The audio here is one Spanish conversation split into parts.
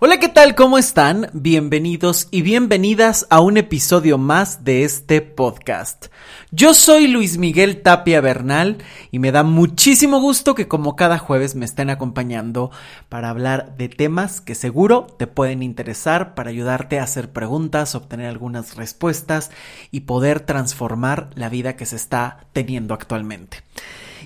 Hola, ¿qué tal? ¿Cómo están? Bienvenidos y bienvenidas a un episodio más de este podcast. Yo soy Luis Miguel Tapia Bernal y me da muchísimo gusto que como cada jueves me estén acompañando para hablar de temas que seguro te pueden interesar para ayudarte a hacer preguntas, obtener algunas respuestas y poder transformar la vida que se está teniendo actualmente.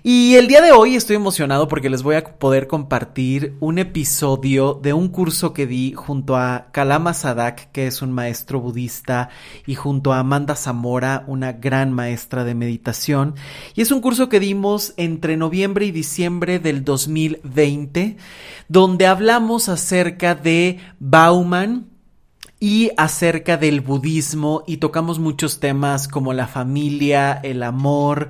Y el día de hoy estoy emocionado porque les voy a poder compartir un episodio de un curso que di junto a Kalama Sadak, que es un maestro budista, y junto a Amanda Zamora, una gran maestra de meditación. Y es un curso que dimos entre noviembre y diciembre del 2020, donde hablamos acerca de Bauman, y acerca del budismo y tocamos muchos temas como la familia, el amor,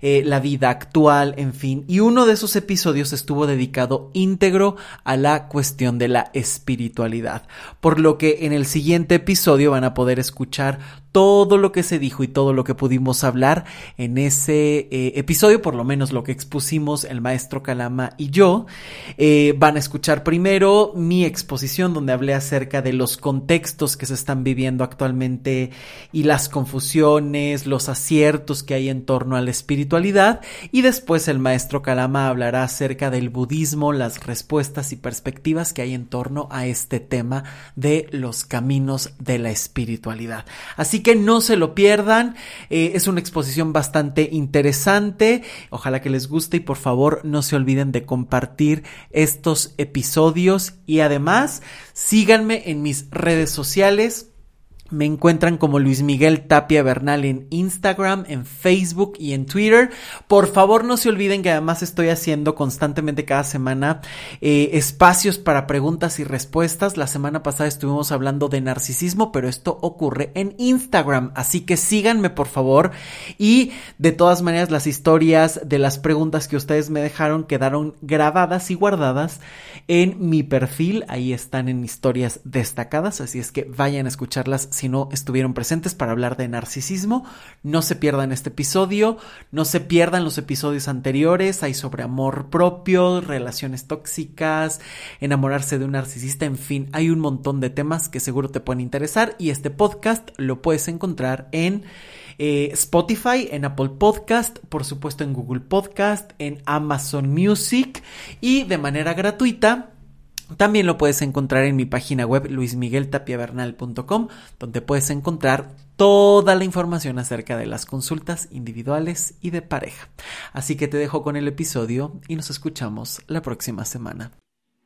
eh, la vida actual, en fin. Y uno de esos episodios estuvo dedicado íntegro a la cuestión de la espiritualidad. Por lo que en el siguiente episodio van a poder escuchar todo lo que se dijo y todo lo que pudimos hablar en ese eh, episodio, por lo menos lo que expusimos el maestro Calama y yo. Eh, van a escuchar primero mi exposición donde hablé acerca de los contextos que se están viviendo actualmente y las confusiones, los aciertos que hay en torno a la espiritualidad y después el maestro Calama hablará acerca del budismo, las respuestas y perspectivas que hay en torno a este tema de los caminos de la espiritualidad. Así que no se lo pierdan. Eh, es una exposición bastante interesante. Ojalá que les guste y por favor no se olviden de compartir estos episodios y además síganme en mis redes sociales me encuentran como Luis Miguel Tapia Bernal en Instagram, en Facebook y en Twitter. Por favor, no se olviden que además estoy haciendo constantemente cada semana eh, espacios para preguntas y respuestas. La semana pasada estuvimos hablando de narcisismo, pero esto ocurre en Instagram. Así que síganme, por favor. Y de todas maneras, las historias de las preguntas que ustedes me dejaron quedaron grabadas y guardadas en mi perfil. Ahí están en historias destacadas. Así es que vayan a escucharlas si no estuvieron presentes para hablar de narcisismo. No se pierdan este episodio, no se pierdan los episodios anteriores, hay sobre amor propio, relaciones tóxicas, enamorarse de un narcisista, en fin, hay un montón de temas que seguro te pueden interesar y este podcast lo puedes encontrar en... Eh, Spotify, en Apple Podcast, por supuesto en Google Podcast, en Amazon Music y de manera gratuita también lo puedes encontrar en mi página web luismigueltapiavernal.com, donde puedes encontrar toda la información acerca de las consultas individuales y de pareja. Así que te dejo con el episodio y nos escuchamos la próxima semana.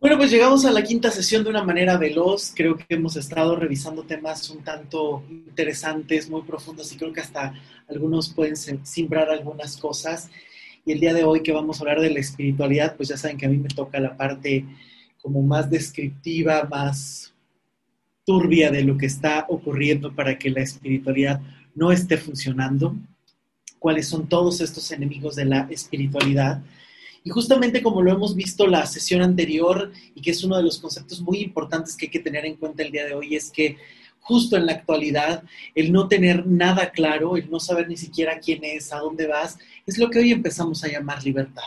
Bueno, pues llegamos a la quinta sesión de una manera veloz. Creo que hemos estado revisando temas un tanto interesantes, muy profundos y creo que hasta algunos pueden simbrar algunas cosas. Y el día de hoy que vamos a hablar de la espiritualidad, pues ya saben que a mí me toca la parte como más descriptiva, más turbia de lo que está ocurriendo para que la espiritualidad no esté funcionando, cuáles son todos estos enemigos de la espiritualidad. Y justamente como lo hemos visto la sesión anterior y que es uno de los conceptos muy importantes que hay que tener en cuenta el día de hoy, es que justo en la actualidad el no tener nada claro, el no saber ni siquiera quién es, a dónde vas, es lo que hoy empezamos a llamar libertad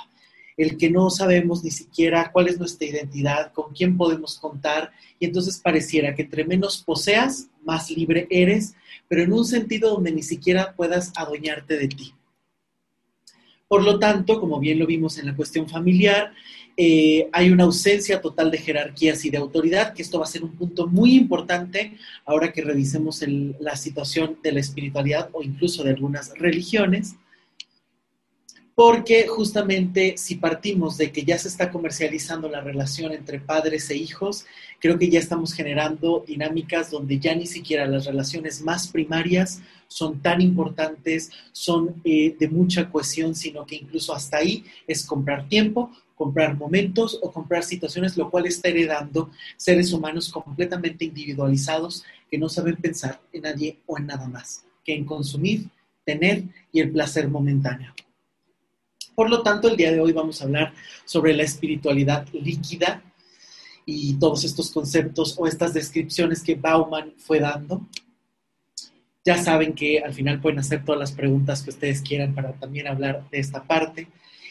el que no sabemos ni siquiera cuál es nuestra identidad, con quién podemos contar, y entonces pareciera que entre menos poseas, más libre eres, pero en un sentido donde ni siquiera puedas adueñarte de ti. Por lo tanto, como bien lo vimos en la cuestión familiar, eh, hay una ausencia total de jerarquías y de autoridad, que esto va a ser un punto muy importante ahora que revisemos la situación de la espiritualidad o incluso de algunas religiones porque justamente si partimos de que ya se está comercializando la relación entre padres e hijos, creo que ya estamos generando dinámicas donde ya ni siquiera las relaciones más primarias son tan importantes, son eh, de mucha cohesión, sino que incluso hasta ahí es comprar tiempo, comprar momentos o comprar situaciones, lo cual está heredando seres humanos completamente individualizados que no saben pensar en nadie o en nada más que en consumir, tener y el placer momentáneo. Por lo tanto, el día de hoy vamos a hablar sobre la espiritualidad líquida y todos estos conceptos o estas descripciones que Bauman fue dando. Ya saben que al final pueden hacer todas las preguntas que ustedes quieran para también hablar de esta parte.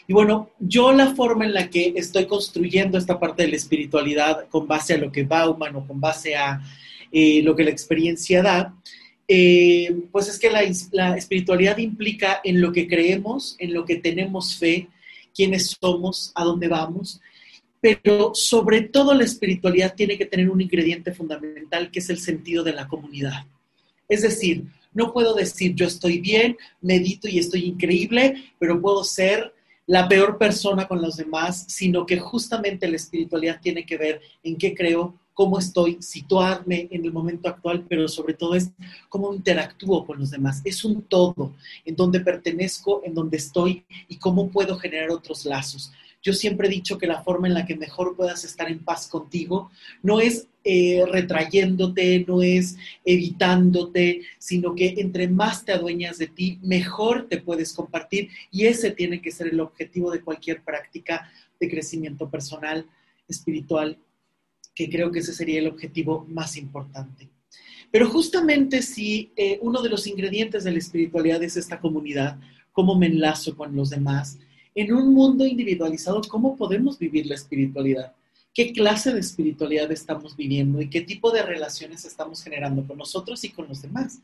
Y bueno, yo la forma en la que estoy construyendo esta parte de la espiritualidad con base a lo que Bauman o con base a eh, lo que la experiencia da, eh, pues es que la, la, espiritualidad implica en lo que creemos, en lo que tenemos fe, quiénes somos, a dónde vamos, pero sobre todo la espiritualidad tiene que tener un ingrediente fundamental que es el sentido de la comunidad. Es decir, no puedo decir yo estoy bien, medito y estoy increíble, pero puedo ser la peor persona con los demás, sino que justamente la espiritualidad tiene que ver en qué creo, cómo estoy, situarme en el momento actual, pero sobre todo es cómo interactúo con los demás. Es un todo, en donde pertenezco, en donde estoy y cómo puedo generar otros lazos. Yo siempre he dicho que la forma en la que mejor puedas estar en paz contigo no es eh, retrayéndote, no es evitándote, sino que entre más te adueñas de ti, mejor te puedes compartir y ese tiene que ser el objetivo de cualquier práctica de crecimiento personal, espiritual, que creo que ese sería el objetivo más importante. Pero justamente si eh, uno de los ingredientes de la espiritualidad es esta comunidad, cómo me enlazo con los demás, en un mundo individualizado, ¿cómo podemos vivir la espiritualidad? ¿Qué clase de espiritualidad estamos viviendo y qué tipo de relaciones estamos generando con nosotros y con los demás?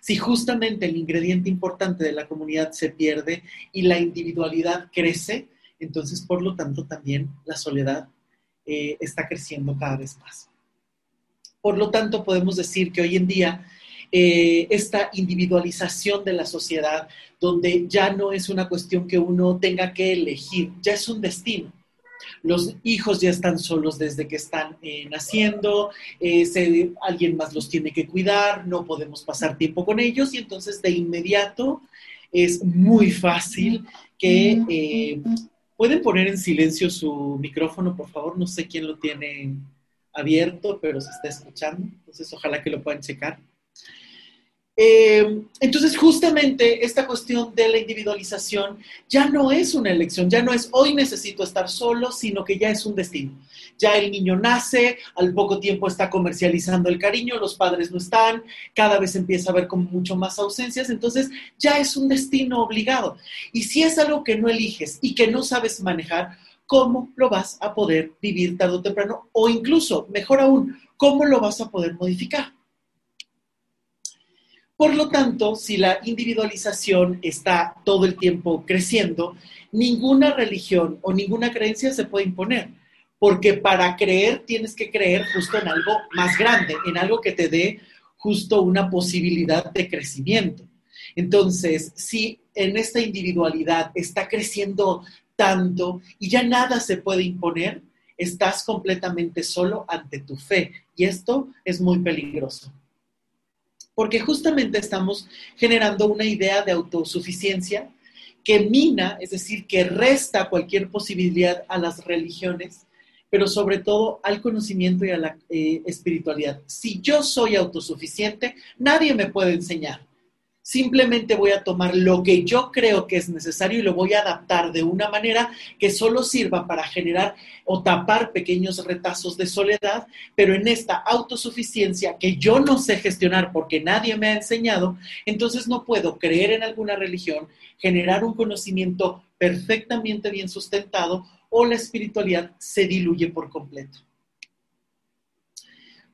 Si justamente el ingrediente importante de la comunidad se pierde y la individualidad crece, entonces por lo tanto también la soledad eh, está creciendo cada vez más. Por lo tanto, podemos decir que hoy en día eh, esta individualización de la sociedad, donde ya no es una cuestión que uno tenga que elegir, ya es un destino. Los hijos ya están solos desde que están eh, naciendo, eh, alguien más los tiene que cuidar, no podemos pasar tiempo con ellos y entonces de inmediato es muy fácil que... ¿Pueden poner en silencio su micrófono, por favor? No sé quién lo tiene abierto, pero se está escuchando. Entonces, ojalá que lo puedan checar. Eh, entonces, justamente esta cuestión de la individualización ya no es una elección, ya no es hoy necesito estar solo, sino que ya es un destino. Ya el niño nace, al poco tiempo está comercializando el cariño, los padres no están, cada vez empieza a haber como mucho más ausencias, entonces ya es un destino obligado. Y si es algo que no eliges y que no sabes manejar, ¿cómo lo vas a poder vivir tarde o temprano? O incluso, mejor aún, ¿cómo lo vas a poder modificar? Por lo tanto, si la individualización está todo el tiempo creciendo, ninguna religión o ninguna creencia se puede imponer, porque para creer tienes que creer justo en algo más grande, en algo que te dé justo una posibilidad de crecimiento. Entonces, si en esta individualidad está creciendo tanto y ya nada se puede imponer, estás completamente solo ante tu fe y esto es muy peligroso porque justamente estamos generando una idea de autosuficiencia que mina, es decir, que resta cualquier posibilidad a las religiones, pero sobre todo al conocimiento y a la eh, espiritualidad. Si yo soy autosuficiente, nadie me puede enseñar. Simplemente voy a tomar lo que yo creo que es necesario y lo voy a adaptar de una manera que solo sirva para generar o tapar pequeños retazos de soledad, pero en esta autosuficiencia que yo no sé gestionar porque nadie me ha enseñado, entonces no puedo creer en alguna religión, generar un conocimiento perfectamente bien sustentado o la espiritualidad se diluye por completo.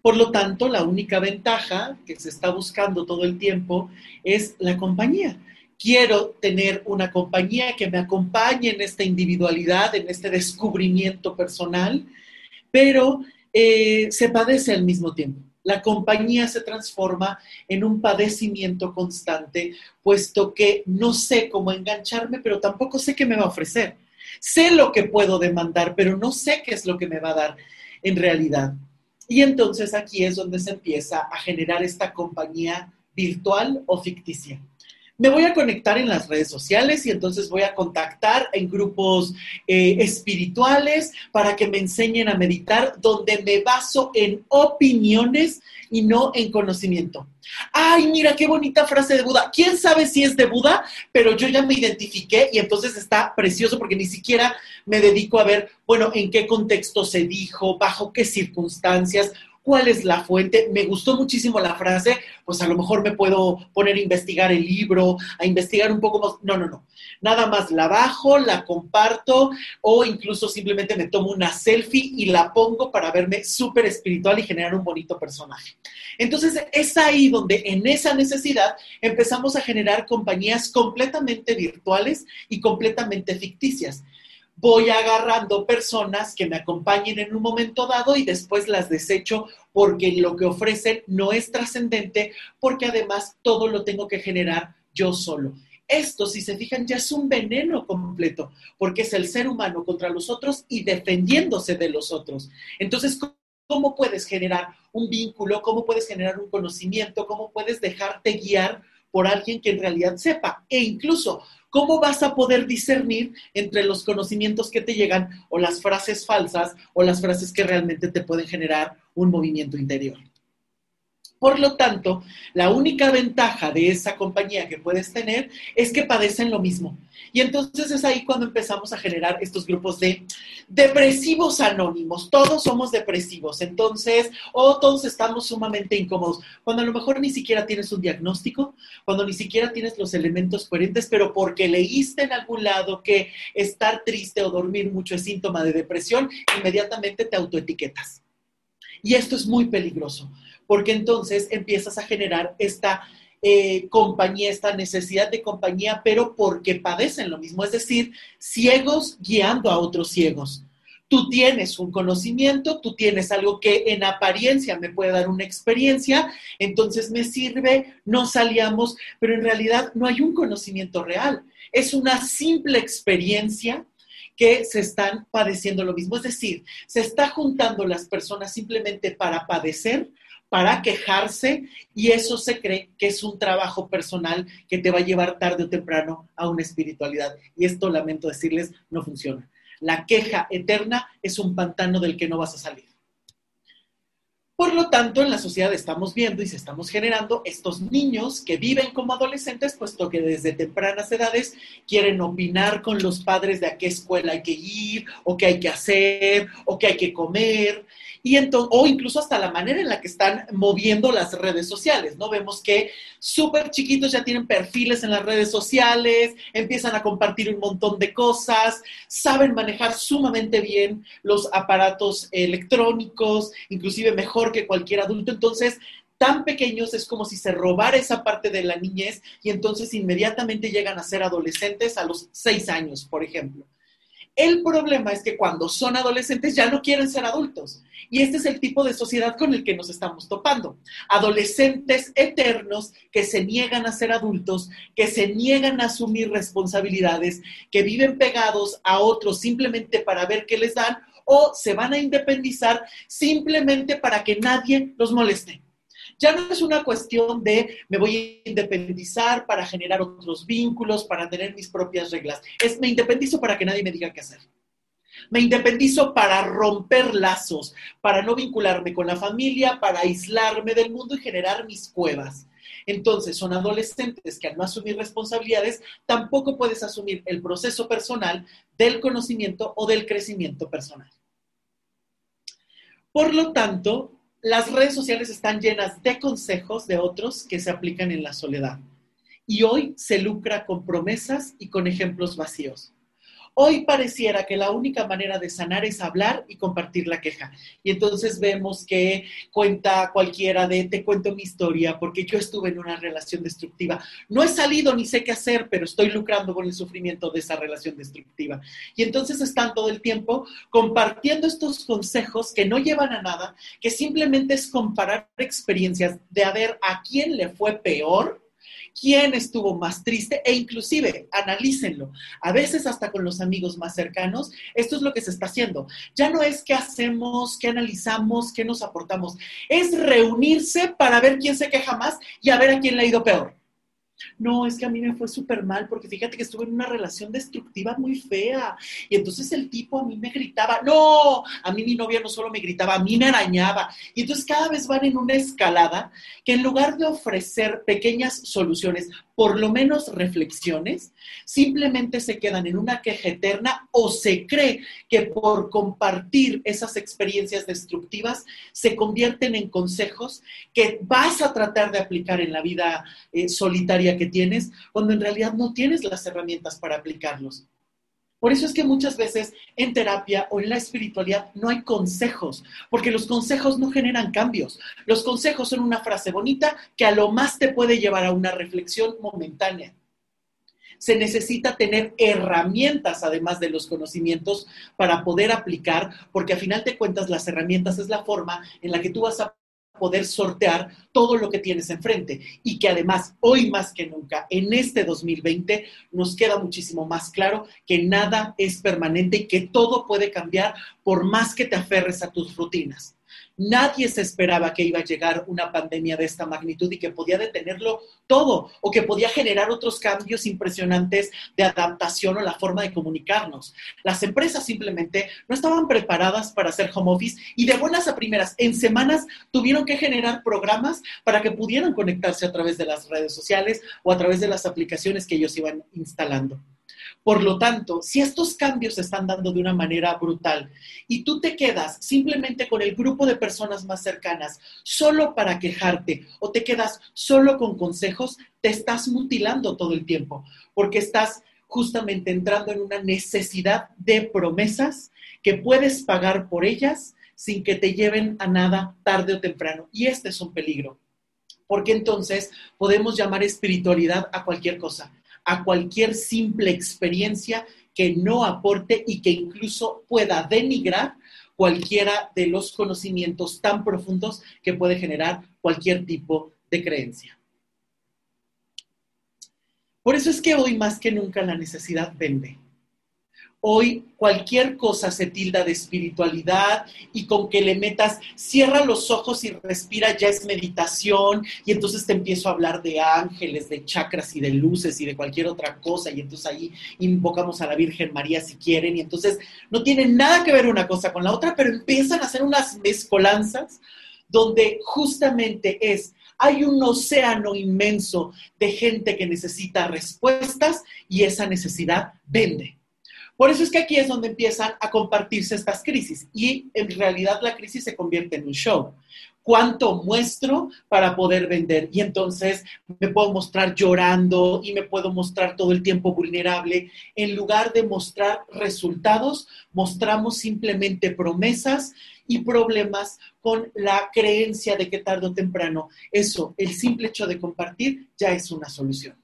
Por lo tanto, la única ventaja que se está buscando todo el tiempo es la compañía. Quiero tener una compañía que me acompañe en esta individualidad, en este descubrimiento personal, pero eh, se padece al mismo tiempo. La compañía se transforma en un padecimiento constante, puesto que no sé cómo engancharme, pero tampoco sé qué me va a ofrecer. Sé lo que puedo demandar, pero no sé qué es lo que me va a dar en realidad. Y entonces aquí es donde se empieza a generar esta compañía virtual o ficticia. Me voy a conectar en las redes sociales y entonces voy a contactar en grupos eh, espirituales para que me enseñen a meditar, donde me baso en opiniones y no en conocimiento. Ay, mira qué bonita frase de Buda. ¿Quién sabe si es de Buda? Pero yo ya me identifiqué y entonces está precioso porque ni siquiera me dedico a ver, bueno, en qué contexto se dijo, bajo qué circunstancias. Cuál es la fuente. Me gustó muchísimo la frase, pues a lo mejor me puedo poner a investigar el libro, a investigar un poco más. No, no, no. Nada más la bajo, la comparto o incluso simplemente me tomo una selfie y la pongo para verme súper espiritual y generar un bonito personaje. Entonces es ahí donde en esa necesidad empezamos a generar compañías completamente virtuales y completamente ficticias voy agarrando personas que me acompañen en un momento dado y después las desecho porque lo que ofrecen no es trascendente, porque además todo lo tengo que generar yo solo. Esto, si se fijan, ya es un veneno completo, porque es el ser humano contra los otros y defendiéndose de los otros. Entonces, ¿cómo puedes generar un vínculo? ¿Cómo puedes generar un conocimiento? ¿Cómo puedes dejarte guiar por alguien que en realidad sepa? E incluso, ¿cómo vas a poder discernir entre los conocimientos que te llegan o las frases falsas o las frases que realmente te pueden generar un movimiento interior? Por lo tanto, la única ventaja de esa compañía que puedes tener es que padecen lo mismo. Y entonces es ahí cuando empezamos a generar estos grupos de depresivos anónimos. Todos somos depresivos, entonces, o todos estamos sumamente incómodos. Cuando a lo mejor ni siquiera tienes un diagnóstico, cuando ni siquiera tienes los elementos coherentes, pero porque leíste en algún lado que estar triste o dormir mucho es síntoma de depresión, inmediatamente te autoetiquetas. Y esto es muy peligroso, porque entonces empiezas a generar esta eh, compañía, esta necesidad de compañía, pero porque padecen lo mismo, es decir, ciegos guiando a otros ciegos. Tú tienes un conocimiento, tú tienes algo que en apariencia me puede dar una experiencia, entonces me sirve, no salíamos, pero en realidad no hay un conocimiento real. Es una simple experiencia que se están padeciendo lo mismo. Es decir, se está juntando las personas simplemente para padecer, para quejarse y eso se cree que es un trabajo personal que te va a llevar tarde o temprano a una espiritualidad. Y esto, lamento decirles, no funciona. La queja eterna es un pantano del que no vas a salir. Por lo tanto, en la sociedad estamos viendo y se estamos generando estos niños que viven como adolescentes, puesto que desde tempranas edades quieren opinar con los padres de a qué escuela hay que ir, o qué hay que hacer, o qué hay que comer, y entonces, o incluso hasta la manera en la que están moviendo las redes sociales, ¿no? Vemos que súper chiquitos ya tienen perfiles en las redes sociales, empiezan a compartir un montón de cosas, saben manejar sumamente bien los aparatos electrónicos, inclusive mejor que cualquier adulto. Entonces, tan pequeños es como si se robara esa parte de la niñez y entonces inmediatamente llegan a ser adolescentes a los seis años, por ejemplo. El problema es que cuando son adolescentes ya no quieren ser adultos. Y este es el tipo de sociedad con el que nos estamos topando. Adolescentes eternos que se niegan a ser adultos, que se niegan a asumir responsabilidades, que viven pegados a otros simplemente para ver qué les dan o se van a independizar simplemente para que nadie los moleste. Ya no es una cuestión de me voy a independizar para generar otros vínculos, para tener mis propias reglas. Es me independizo para que nadie me diga qué hacer. Me independizo para romper lazos, para no vincularme con la familia, para aislarme del mundo y generar mis cuevas. Entonces, son adolescentes que al no asumir responsabilidades, tampoco puedes asumir el proceso personal del conocimiento o del crecimiento personal. Por lo tanto, las redes sociales están llenas de consejos de otros que se aplican en la soledad. Y hoy se lucra con promesas y con ejemplos vacíos. Hoy pareciera que la única manera de sanar es hablar y compartir la queja. Y entonces vemos que cuenta cualquiera de te cuento mi historia porque yo estuve en una relación destructiva. No he salido ni sé qué hacer, pero estoy lucrando con el sufrimiento de esa relación destructiva. Y entonces están todo el tiempo compartiendo estos consejos que no llevan a nada, que simplemente es comparar experiencias de a ver a quién le fue peor quién estuvo más triste e inclusive analícenlo. A veces hasta con los amigos más cercanos, esto es lo que se está haciendo. Ya no es qué hacemos, qué analizamos, qué nos aportamos. Es reunirse para ver quién se queja más y a ver a quién le ha ido peor. No, es que a mí me fue súper mal porque fíjate que estuve en una relación destructiva muy fea. Y entonces el tipo a mí me gritaba, no, a mí mi novia no solo me gritaba, a mí me arañaba. Y entonces cada vez van en una escalada que en lugar de ofrecer pequeñas soluciones, por lo menos reflexiones, simplemente se quedan en una queja eterna o se cree que por compartir esas experiencias destructivas se convierten en consejos que vas a tratar de aplicar en la vida eh, solitaria que tienes, cuando en realidad no tienes las herramientas para aplicarlos. Por eso es que muchas veces en terapia o en la espiritualidad no hay consejos, porque los consejos no generan cambios. Los consejos son una frase bonita que a lo más te puede llevar a una reflexión momentánea. Se necesita tener herramientas, además de los conocimientos, para poder aplicar, porque a final de cuentas las herramientas es la forma en la que tú vas a poder sortear todo lo que tienes enfrente y que además hoy más que nunca, en este 2020, nos queda muchísimo más claro que nada es permanente y que todo puede cambiar por más que te aferres a tus rutinas. Nadie se esperaba que iba a llegar una pandemia de esta magnitud y que podía detenerlo todo o que podía generar otros cambios impresionantes de adaptación o la forma de comunicarnos. Las empresas simplemente no estaban preparadas para hacer home office y de buenas a primeras, en semanas tuvieron que generar programas para que pudieran conectarse a través de las redes sociales o a través de las aplicaciones que ellos iban instalando. Por lo tanto, si estos cambios se están dando de una manera brutal y tú te quedas simplemente con el grupo de personas más cercanas solo para quejarte o te quedas solo con consejos, te estás mutilando todo el tiempo porque estás justamente entrando en una necesidad de promesas que puedes pagar por ellas sin que te lleven a nada tarde o temprano. Y este es un peligro, porque entonces podemos llamar espiritualidad a cualquier cosa a cualquier simple experiencia que no aporte y que incluso pueda denigrar cualquiera de los conocimientos tan profundos que puede generar cualquier tipo de creencia. Por eso es que hoy más que nunca la necesidad vende. Hoy cualquier cosa se tilda de espiritualidad y con que le metas, cierra los ojos y respira, ya es meditación y entonces te empiezo a hablar de ángeles, de chakras y de luces y de cualquier otra cosa y entonces ahí invocamos a la Virgen María si quieren y entonces no tiene nada que ver una cosa con la otra, pero empiezan a hacer unas mezcolanzas donde justamente es hay un océano inmenso de gente que necesita respuestas y esa necesidad vende. Por eso es que aquí es donde empiezan a compartirse estas crisis y en realidad la crisis se convierte en un show. ¿Cuánto muestro para poder vender? Y entonces me puedo mostrar llorando y me puedo mostrar todo el tiempo vulnerable. En lugar de mostrar resultados, mostramos simplemente promesas y problemas con la creencia de que tarde o temprano eso, el simple hecho de compartir, ya es una solución.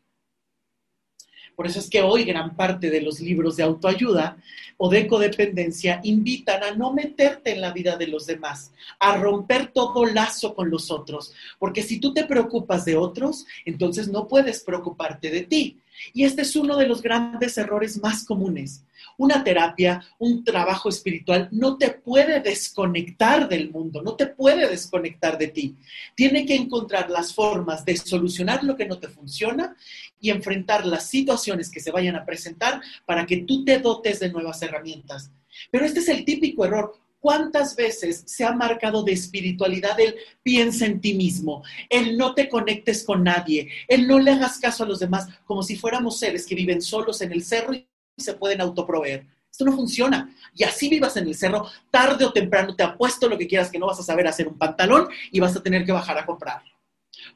Por eso es que hoy gran parte de los libros de autoayuda o de codependencia invitan a no meterte en la vida de los demás, a romper todo lazo con los otros, porque si tú te preocupas de otros, entonces no puedes preocuparte de ti. Y este es uno de los grandes errores más comunes. Una terapia, un trabajo espiritual no te puede desconectar del mundo, no te puede desconectar de ti. Tiene que encontrar las formas de solucionar lo que no te funciona y enfrentar las situaciones que se vayan a presentar para que tú te dotes de nuevas herramientas. Pero este es el típico error. ¿Cuántas veces se ha marcado de espiritualidad el piensa en ti mismo, el no te conectes con nadie, el no le hagas caso a los demás, como si fuéramos seres que viven solos en el cerro y se pueden autoproveer? Esto no funciona. Y así vivas en el cerro, tarde o temprano te apuesto lo que quieras que no vas a saber hacer un pantalón y vas a tener que bajar a comprarlo.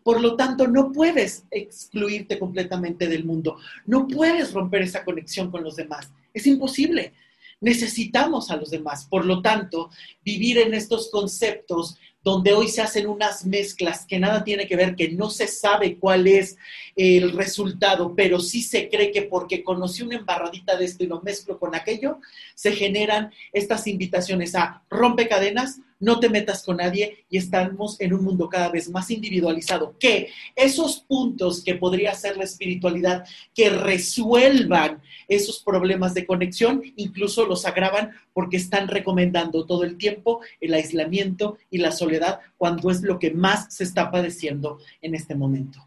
Por lo tanto, no puedes excluirte completamente del mundo. No puedes romper esa conexión con los demás. Es imposible necesitamos a los demás. Por lo tanto, vivir en estos conceptos donde hoy se hacen unas mezclas que nada tiene que ver, que no se sabe cuál es el resultado, pero sí se cree que porque conocí una embarradita de esto y lo mezclo con aquello, se generan estas invitaciones a rompe cadenas, no te metas con nadie y estamos en un mundo cada vez más individualizado, que esos puntos que podría ser la espiritualidad, que resuelvan esos problemas de conexión, incluso los agravan porque están recomendando todo el tiempo el aislamiento y la soledad cuando es lo que más se está padeciendo en este momento.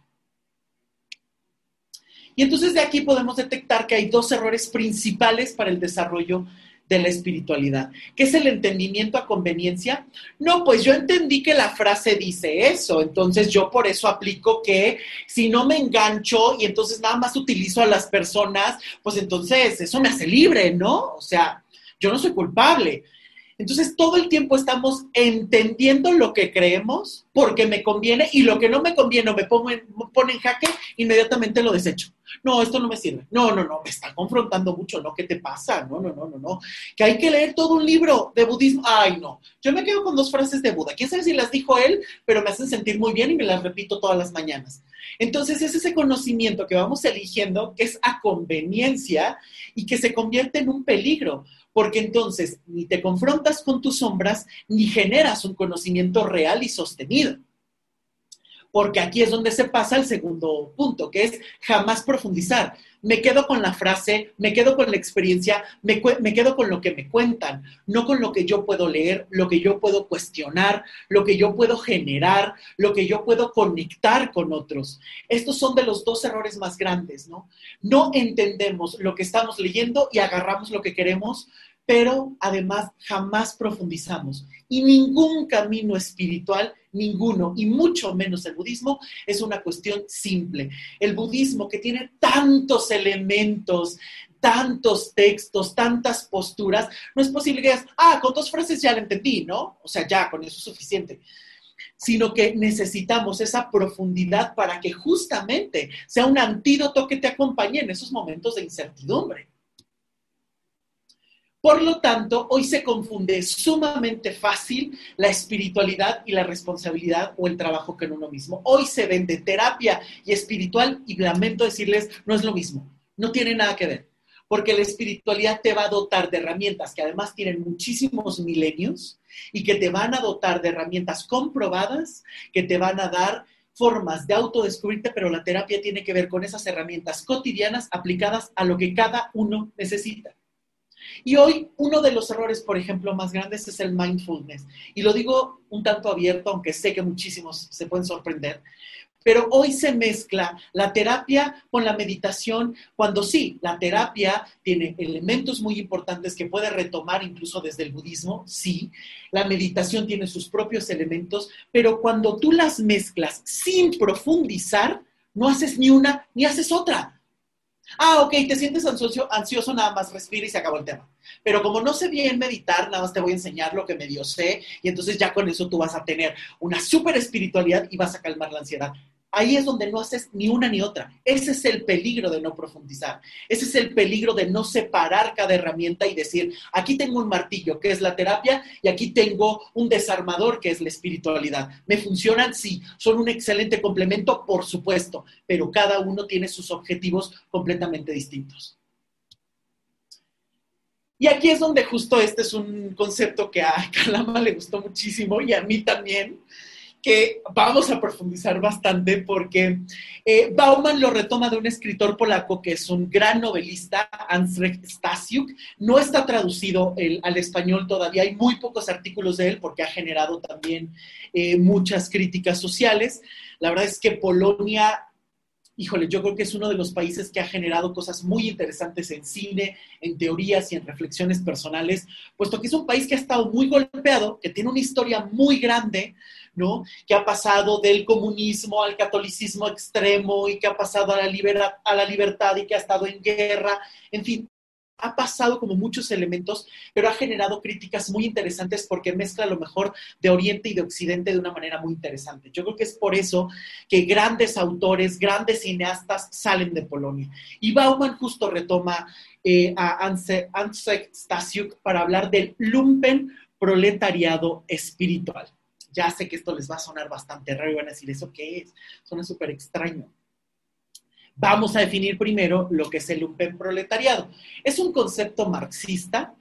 Y entonces de aquí podemos detectar que hay dos errores principales para el desarrollo de la espiritualidad. ¿Qué es el entendimiento a conveniencia? No, pues yo entendí que la frase dice eso, entonces yo por eso aplico que si no me engancho y entonces nada más utilizo a las personas, pues entonces eso me hace libre, ¿no? O sea, yo no soy culpable. Entonces, todo el tiempo estamos entendiendo lo que creemos porque me conviene y lo que no me conviene o me, pongo en, pone en jaque, inmediatamente lo desecho. No, esto no me sirve. No, no, no, me está confrontando mucho, ¿no? ¿Qué te pasa? No, no, no, no, no. Que hay que leer todo un libro de budismo. Ay, no. Yo me quedo con dos frases de Buda. Quién sabe si las dijo él, pero me hacen sentir muy bien y me las repito todas las mañanas. Entonces, es ese conocimiento que vamos eligiendo que es a conveniencia y que se convierte en un peligro porque entonces ni te confrontas con tus sombras ni generas un conocimiento real y sostenido. Porque aquí es donde se pasa el segundo punto, que es jamás profundizar. Me quedo con la frase, me quedo con la experiencia, me, me, quedo con lo que me cuentan, no con lo que yo puedo leer, lo que yo puedo cuestionar, lo que yo puedo generar, lo que yo puedo conectar con otros. Estos son de los dos errores más grandes, ¿no? No entendemos lo que estamos leyendo y agarramos lo que queremos, pero además jamás profundizamos. Y ningún camino espiritual, ninguno, y mucho menos el budismo, es una cuestión simple. El budismo que tiene tantos elementos, tantos textos, tantas posturas, no es posible que digas, ah, con dos frases ya lo entendí, ¿no? O sea, ya, con eso es suficiente sino que necesitamos esa profundidad para que justamente sea un antídoto que te acompañe en esos momentos de incertidumbre. Por lo tanto, hoy se confunde sumamente fácil la espiritualidad y la responsabilidad o el trabajo que en uno mismo. Hoy se vende terapia y espiritual y lamento decirles, no es lo mismo, no tiene nada que ver, porque la espiritualidad te va a dotar de herramientas que además tienen muchísimos milenios y que te van a dotar de herramientas comprobadas, que te van a dar formas de autodescubrirte, pero la terapia tiene que ver con esas herramientas cotidianas aplicadas a lo que cada uno necesita. Y hoy uno de los errores, por ejemplo, más grandes es el mindfulness. Y lo digo un tanto abierto, aunque sé que muchísimos se pueden sorprender. Pero hoy se mezcla la terapia con la meditación, cuando sí, la terapia tiene elementos muy importantes que puede retomar incluso desde el budismo, sí, la meditación tiene sus propios elementos, pero cuando tú las mezclas sin profundizar, no haces ni una ni haces otra Ah, ok, te sientes ansioso, ansioso, nada más respira y se acabó el tema. Pero como no sé bien meditar, nada más te voy a enseñar lo que medio sé y entonces ya con eso tú vas a tener una súper espiritualidad y vas a calmar la ansiedad. Ahí es donde no haces ni una ni otra. Ese es el peligro de no profundizar. Ese es el peligro de no separar cada herramienta y decir, aquí tengo un martillo, que es la terapia, y aquí tengo un desarmador, que es la espiritualidad. ¿Me funcionan? Sí. ¿Son un excelente complemento? Por supuesto, pero cada uno tiene sus objetivos completamente distintos. Y aquí es donde justo este es un concepto que a Calama le gustó muchísimo y a mí también que vamos a profundizar bastante porque eh, lo retoma de un escritor polaco que es un gran novelista, Andrzej Stasiuk. No está traducido al español todavía, hay muy pocos artículos de él porque ha generado también eh, muchas críticas sociales. La verdad es que Polonia híjole, yo creo que es uno de los países que ha generado cosas muy interesantes en cine, en teorías y en reflexiones personales, puesto que es un país que ha estado muy golpeado, que tiene una historia muy grande, ¿no? Que ha pasado del comunismo al catolicismo extremo y que ha pasado a la, a la libertad y que ha estado en guerra, en fin, ha pasado como muchos elementos, pero ha generado críticas muy interesantes porque mezcla lo mejor de Oriente y de Occidente de una manera muy interesante. Yo creo que es por eso que grandes autores, grandes cineastas salen de Polonia. Y Bauman justo retoma eh, a Andrzej Stasiuk para hablar del lumpen proletariado espiritual. Ya sé que esto les va a sonar bastante raro y van a decir, ¿eso qué es? Suena súper extraño. Vamos a definir primero lo que es el lumpen proletariado. Es un concepto marxista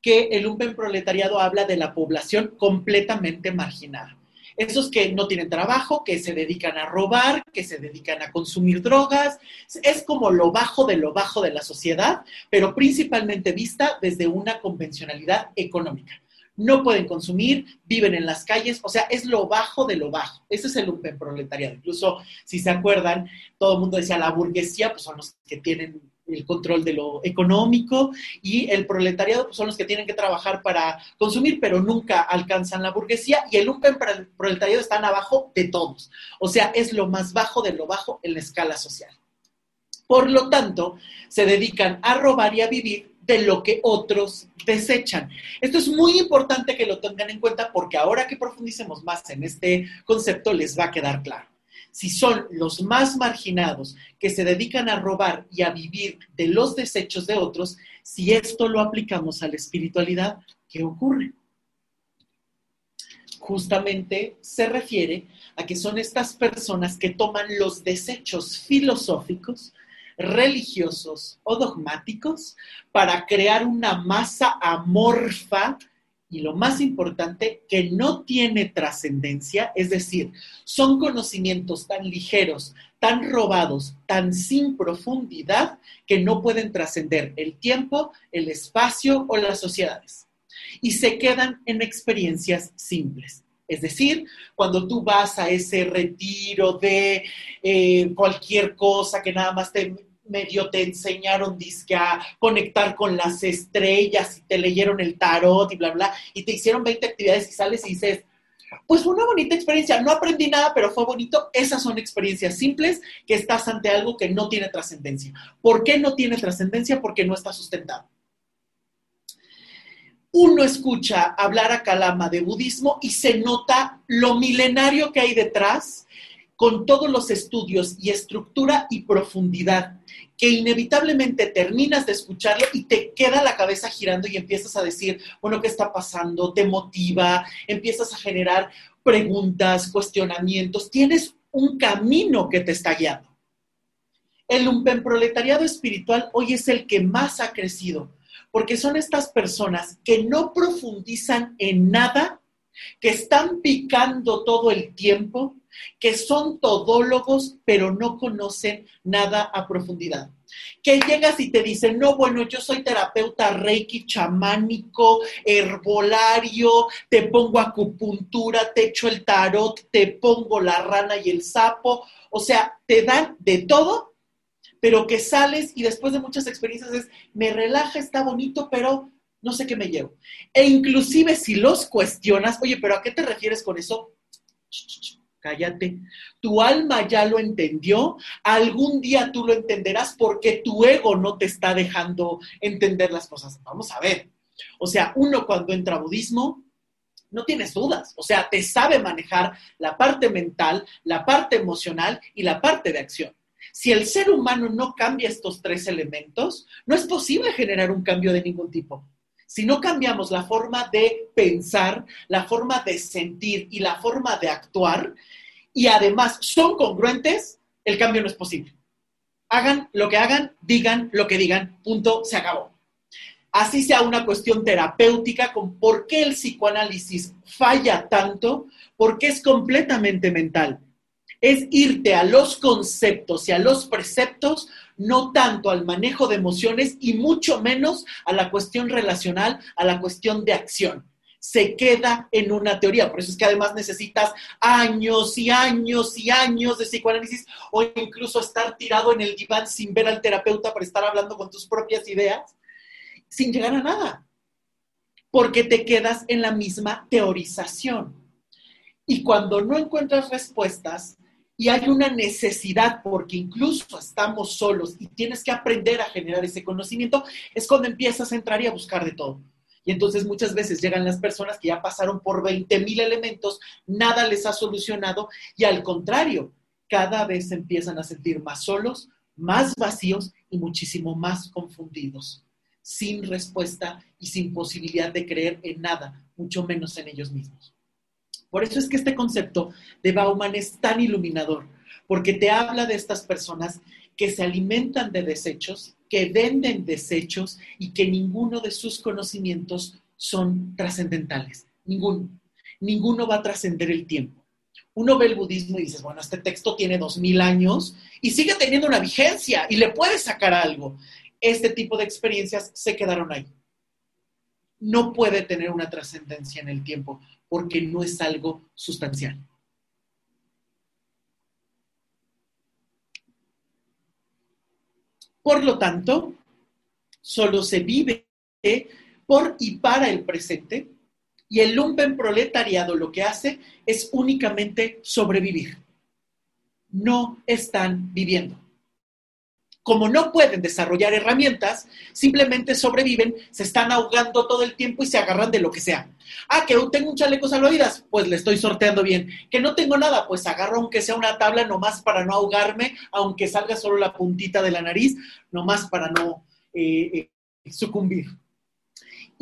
que el lumpen proletariado habla de la población completamente marginada. Esos que no tienen trabajo, que se dedican a robar, que se dedican a consumir drogas, es como lo bajo de lo bajo de la sociedad, pero principalmente vista desde una convencionalidad económica no pueden consumir, viven en las calles, o sea, es lo bajo de lo bajo. Ese es el lumpen proletariado. Incluso, si se acuerdan, todo el mundo decía la burguesía, pues son los que tienen el control de lo económico y el proletariado pues, son los que tienen que trabajar para consumir, pero nunca alcanzan la burguesía y el lumpen proletariado están abajo de todos. O sea, es lo más bajo de lo bajo en la escala social. Por lo tanto, se dedican a robar y a vivir de lo que otros desechan. Esto es muy importante que lo tengan en cuenta porque ahora que profundicemos más en este concepto les va a quedar claro. Si son los más marginados que se dedican a robar y a vivir de los desechos de otros, si esto lo aplicamos a la espiritualidad, ¿qué ocurre? Justamente se refiere a que son estas personas que toman los desechos filosóficos, religiosos o dogmáticos para crear una masa amorfa y lo más importante, que no tiene trascendencia, es decir, son conocimientos tan ligeros, tan robados, tan sin profundidad, que no pueden trascender el tiempo, el espacio o las sociedades. Y se quedan en experiencias simples. Es decir, cuando tú vas a ese retiro de eh, cualquier cosa que nada más te medio te enseñaron disque a conectar con las estrellas y te leyeron el tarot y bla, bla, y te hicieron 20 actividades y sales y dices, pues fue una bonita experiencia, no aprendí nada, pero fue bonito. Esas son experiencias simples que estás ante algo que no tiene trascendencia. ¿Por qué no tiene trascendencia? Porque no está sustentado. Uno escucha hablar a Kalama de budismo y se nota lo milenario que hay detrás con todos los estudios y estructura y profundidad, que inevitablemente terminas de escucharlo y te queda la cabeza girando y empiezas a decir, bueno, ¿qué está pasando? Te motiva, empiezas a generar preguntas, cuestionamientos, tienes un camino que te está guiando. El proletariado espiritual hoy es el que más ha crecido, porque son estas personas que no profundizan en nada, que están picando todo el tiempo, que son todólogos, pero no conocen nada a profundidad. Que llegas y te dicen, no, bueno, yo soy terapeuta reiki, chamánico, herbolario, te pongo acupuntura, te echo el tarot, te pongo la rana y el sapo. O sea, te dan de todo, pero que sales y después de muchas experiencias es, me relaja, está bonito, pero no sé qué me llevo. E inclusive si los cuestionas, oye, pero ¿a qué te refieres con eso? cállate. Tu alma ya lo entendió, algún día tú lo entenderás porque tu ego no te está dejando entender las cosas. Vamos a ver. O sea, uno cuando entra a budismo, no tienes dudas, o sea, te sabe manejar la parte mental, la parte emocional y la parte de acción. Si el ser humano no cambia estos tres elementos, no es posible generar un cambio de ningún tipo. Si no cambiamos la forma de pensar, la forma de sentir y la forma de actuar, y además son congruentes, el cambio no es posible. Hagan lo que hagan, digan lo que digan, punto, se acabó. Así sea una cuestión terapéutica con por qué el psicoanálisis falla tanto, porque es completamente mental. Es irte a los conceptos y a los preceptos no tanto al manejo de emociones y mucho menos a la cuestión relacional, a la cuestión de acción. Se queda en una teoría. Por eso es que además necesitas años y años y años de psicoanálisis o incluso estar tirado en el diván sin ver al terapeuta para estar hablando con tus propias ideas, sin llegar a nada. Porque te quedas en la misma teorización. Y cuando no encuentras respuestas, y hay una necesidad porque incluso estamos solos y tienes que aprender a generar ese conocimiento, es cuando empiezas a entrar y a buscar de todo. Y entonces muchas veces llegan las personas que ya pasaron por 20 mil elementos, nada les ha solucionado y al contrario, cada vez empiezan a sentir más solos, más vacíos y muchísimo más confundidos, sin respuesta y sin posibilidad de creer en nada, mucho menos en ellos mismos. Por eso es que este concepto de Bauman es tan iluminador, porque te habla de estas personas que se alimentan de desechos, que venden desechos y que ninguno de sus conocimientos son trascendentales. Ninguno. Ninguno va a trascender el tiempo. Uno ve el budismo y dices, bueno, este texto tiene dos mil años y sigue teniendo una vigencia y le puedes sacar algo. Este tipo de experiencias se quedaron ahí. no puede tener una trascendencia en el tiempo porque no es algo sustancial. Por lo tanto, solo se vive por y para el presente y el lumpen proletariado lo que hace es únicamente sobrevivir. No están viviendo como no pueden desarrollar herramientas, simplemente sobreviven, se están ahogando todo el tiempo y se agarran de lo que sea. Ah, que tengo un chaleco salvavidas, pues le estoy sorteando bien. Que no tengo nada, pues agarro aunque sea una tabla nomás para no ahogarme, aunque salga solo la puntita de la nariz, nomás para no eh, eh, sucumbir.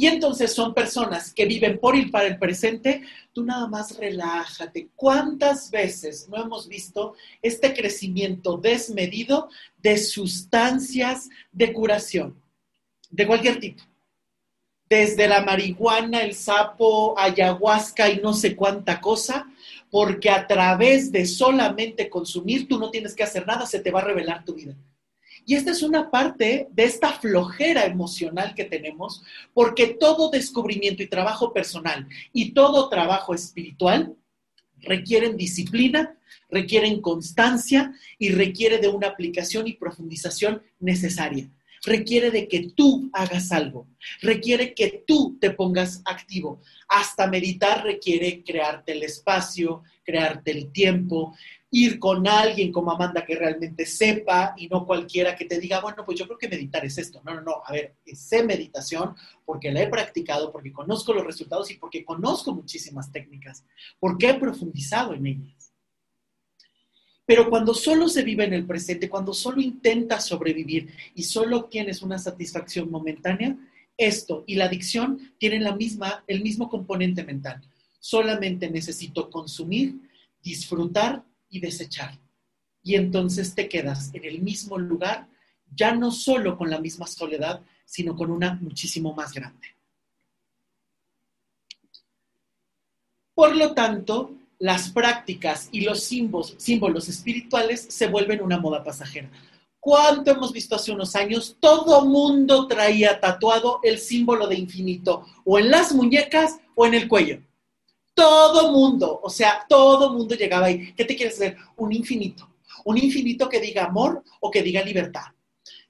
Y entonces son personas que viven por ir para el presente, tú nada más relájate. ¿Cuántas veces no hemos visto este crecimiento desmedido de sustancias de curación? De cualquier tipo. Desde la marihuana, el sapo, ayahuasca y no sé cuánta cosa, porque a través de solamente consumir tú no tienes que hacer nada, se te va a revelar tu vida. Y esta es una parte de esta flojera emocional que tenemos, porque todo descubrimiento y trabajo personal y todo trabajo espiritual requieren disciplina, requieren constancia y requiere de una aplicación y profundización necesaria. Requiere de que tú hagas algo, requiere que tú te pongas activo. Hasta meditar requiere crearte el espacio, crearte el tiempo, ir con alguien como Amanda que realmente sepa y no cualquiera que te diga, bueno, pues yo creo que meditar es esto. No, no, no. A ver, sé meditación porque la he practicado, porque conozco los resultados y porque conozco muchísimas técnicas, porque he profundizado en ellas. Pero cuando solo se vive en el presente, cuando solo intentas sobrevivir y solo obtienes una satisfacción momentánea, esto y la adicción tienen la misma, el mismo componente mental. Solamente necesito consumir, disfrutar y desechar. Y entonces te quedas en el mismo lugar, ya no solo con la misma soledad, sino con una muchísimo más grande. Por lo tanto, las prácticas y los símbolos, espirituales se vuelven una moda pasajera. ¿Cuánto hemos visto hace unos años? Todo mundo traía tatuado el símbolo de infinito, o en las muñecas o en el cuello. Todo mundo, o sea, todo mundo llegaba ahí. ¿Qué te quieres hacer? Un infinito. Un infinito que diga amor o que diga libertad.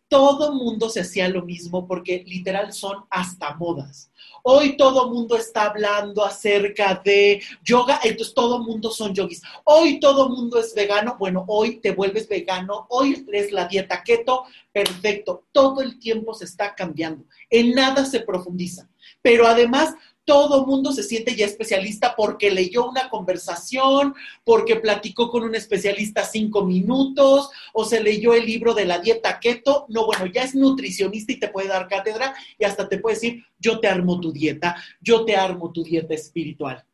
Todo mundo se hacía lo mismo porque literal son hasta modas. Hoy todo mundo está hablando acerca de yoga, entonces todo mundo son yogis. Hoy todo mundo es vegano, bueno, hoy te vuelves vegano, hoy es la dieta keto, perfecto. Todo el tiempo se está cambiando, en nada se profundiza. Pero además todo mundo se siente ya especialista porque leyó una conversación, porque platicó con un especialista cinco minutos, o se leyó el libro de la dieta keto. No, bueno, ya es nutricionista y te puede dar cátedra y hasta te puede decir, yo te armo tu dieta, yo te armo tu dieta espiritual.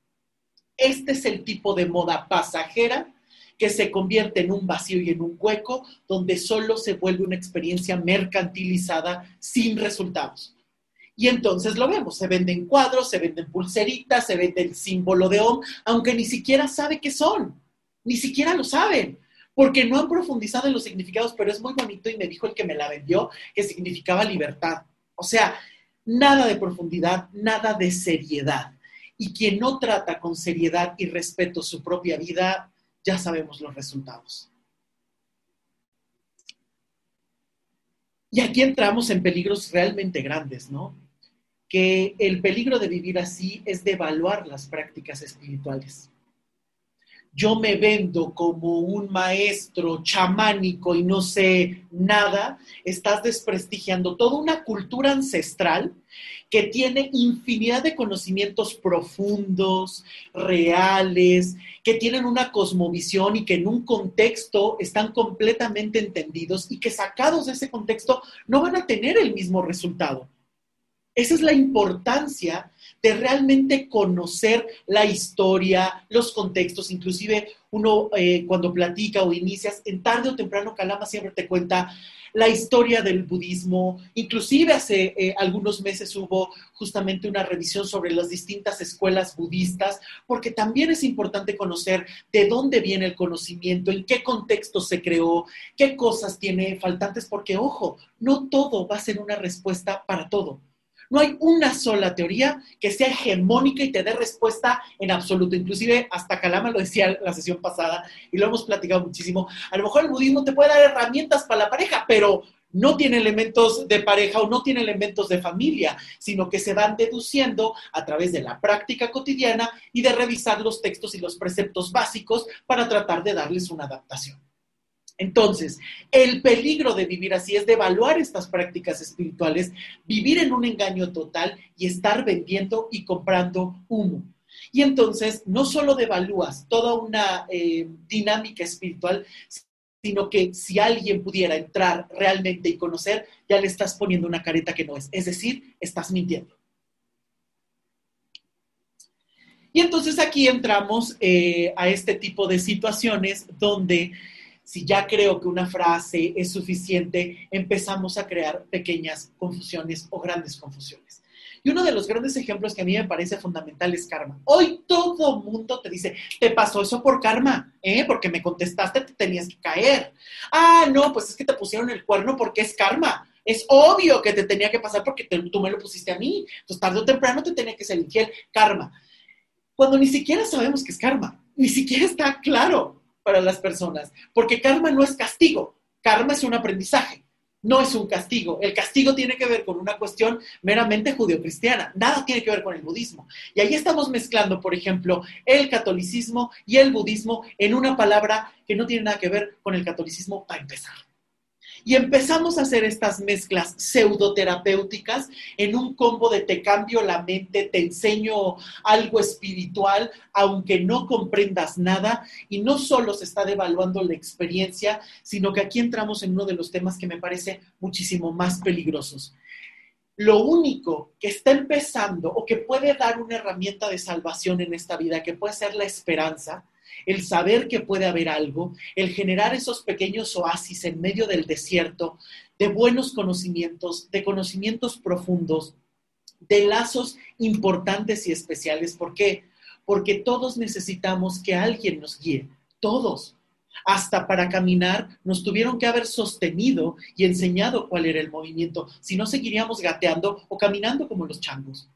Este es el tipo de moda pasajera que se convierte en un vacío y en un hueco donde solo se vuelve una experiencia mercantilizada sin resultados. Y entonces lo vemos, se venden cuadros, se venden pulseritas, se vende el símbolo de OM, aunque ni siquiera sabe qué son, ni siquiera lo saben, porque no han profundizado en los significados, pero es muy bonito y me dijo el que me la vendió que significaba libertad. O sea, nada de profundidad, nada de seriedad. Y quien no trata con seriedad y respeto su propia vida, ya sabemos los resultados. Y aquí entramos en peligros realmente grandes, ¿no? Que el peligro de vivir así es devaluar las prácticas espirituales. Yo me vendo como un maestro chamánico y no sé nada, estás desprestigiando toda una cultura ancestral que tiene infinidad de conocimientos profundos, reales, que tienen una cosmovisión y que en un contexto están completamente entendidos y que sacados de ese contexto no van a tener el mismo resultado. Esa es la importancia de realmente conocer la historia, los contextos, inclusive uno eh, cuando platica o inicias, en tarde o temprano Calama siempre te cuenta la historia del budismo, inclusive hace eh, algunos meses hubo justamente una revisión sobre las distintas escuelas budistas, porque también es importante conocer de dónde viene el conocimiento, en qué contexto se creó, qué cosas tiene faltantes, porque ojo, no todo va a ser una respuesta para todo No hay una sola teoría que sea hegemónica y te dé respuesta en absoluto. Inclusive hasta Kalama lo decía la sesión pasada y lo hemos platicado muchísimo. A lo mejor el budismo te puede dar herramientas para la pareja, pero no tiene elementos de pareja o no tiene elementos de familia, sino que se van deduciendo a través de la práctica cotidiana y de revisar los textos y los preceptos básicos para tratar de darles una adaptación. Entonces, el peligro de vivir así es de evaluar estas prácticas espirituales, vivir en un engaño total y estar vendiendo y comprando humo. Y entonces no solo devalúas toda una eh, dinámica espiritual, sino que si alguien pudiera entrar realmente y conocer, ya le estás poniendo una careta que no es. Es decir, estás mintiendo. Y entonces aquí entramos eh, a este tipo de situaciones donde si ya creo que una frase es suficiente, empezamos a crear pequeñas confusiones o grandes confusiones. Y uno de los grandes ejemplos que a mí me parece fundamental es karma. Hoy todo mundo te dice, te pasó eso por karma, ¿eh? porque me contestaste, te tenías que caer. Ah, no, pues es que te pusieron el cuerno porque es karma. Es obvio que te tenía que pasar porque tú me lo pusiste a mí. Entonces, tarde o temprano te tenía que ser infiel. Karma. Cuando ni siquiera sabemos que es karma, ni siquiera está claro para las personas, porque karma no es castigo, karma es un aprendizaje, no es un castigo. El castigo tiene que ver con una cuestión meramente judeocristiana, nada tiene que ver con el budismo. Y ahí estamos mezclando, por ejemplo, el catolicismo y el budismo en una palabra que no tiene nada que ver con el catolicismo para empezar. Y empezamos a hacer estas mezclas pseudoterapéuticas en un combo de te cambio la mente, te enseño algo espiritual, aunque no comprendas nada. Y no solo se está devaluando la experiencia, sino que aquí entramos en uno de los temas que me parece muchísimo más peligrosos. Lo único que está empezando o que puede dar una herramienta de salvación en esta vida, que puede ser la esperanza, el saber que puede haber algo, el generar esos pequeños oasis en medio del desierto de buenos conocimientos, de conocimientos profundos, de lazos importantes y especiales. ¿Por qué? Porque todos necesitamos que alguien nos guíe, todos. Hasta para caminar nos tuvieron que haber sostenido y enseñado cuál era el movimiento, si no seguiríamos gateando o caminando como los changos.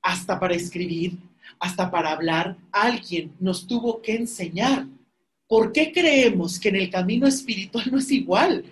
Hasta para escribir hasta para hablar, alguien nos tuvo que enseñar. ¿Por qué creemos que en el camino espiritual no es igual?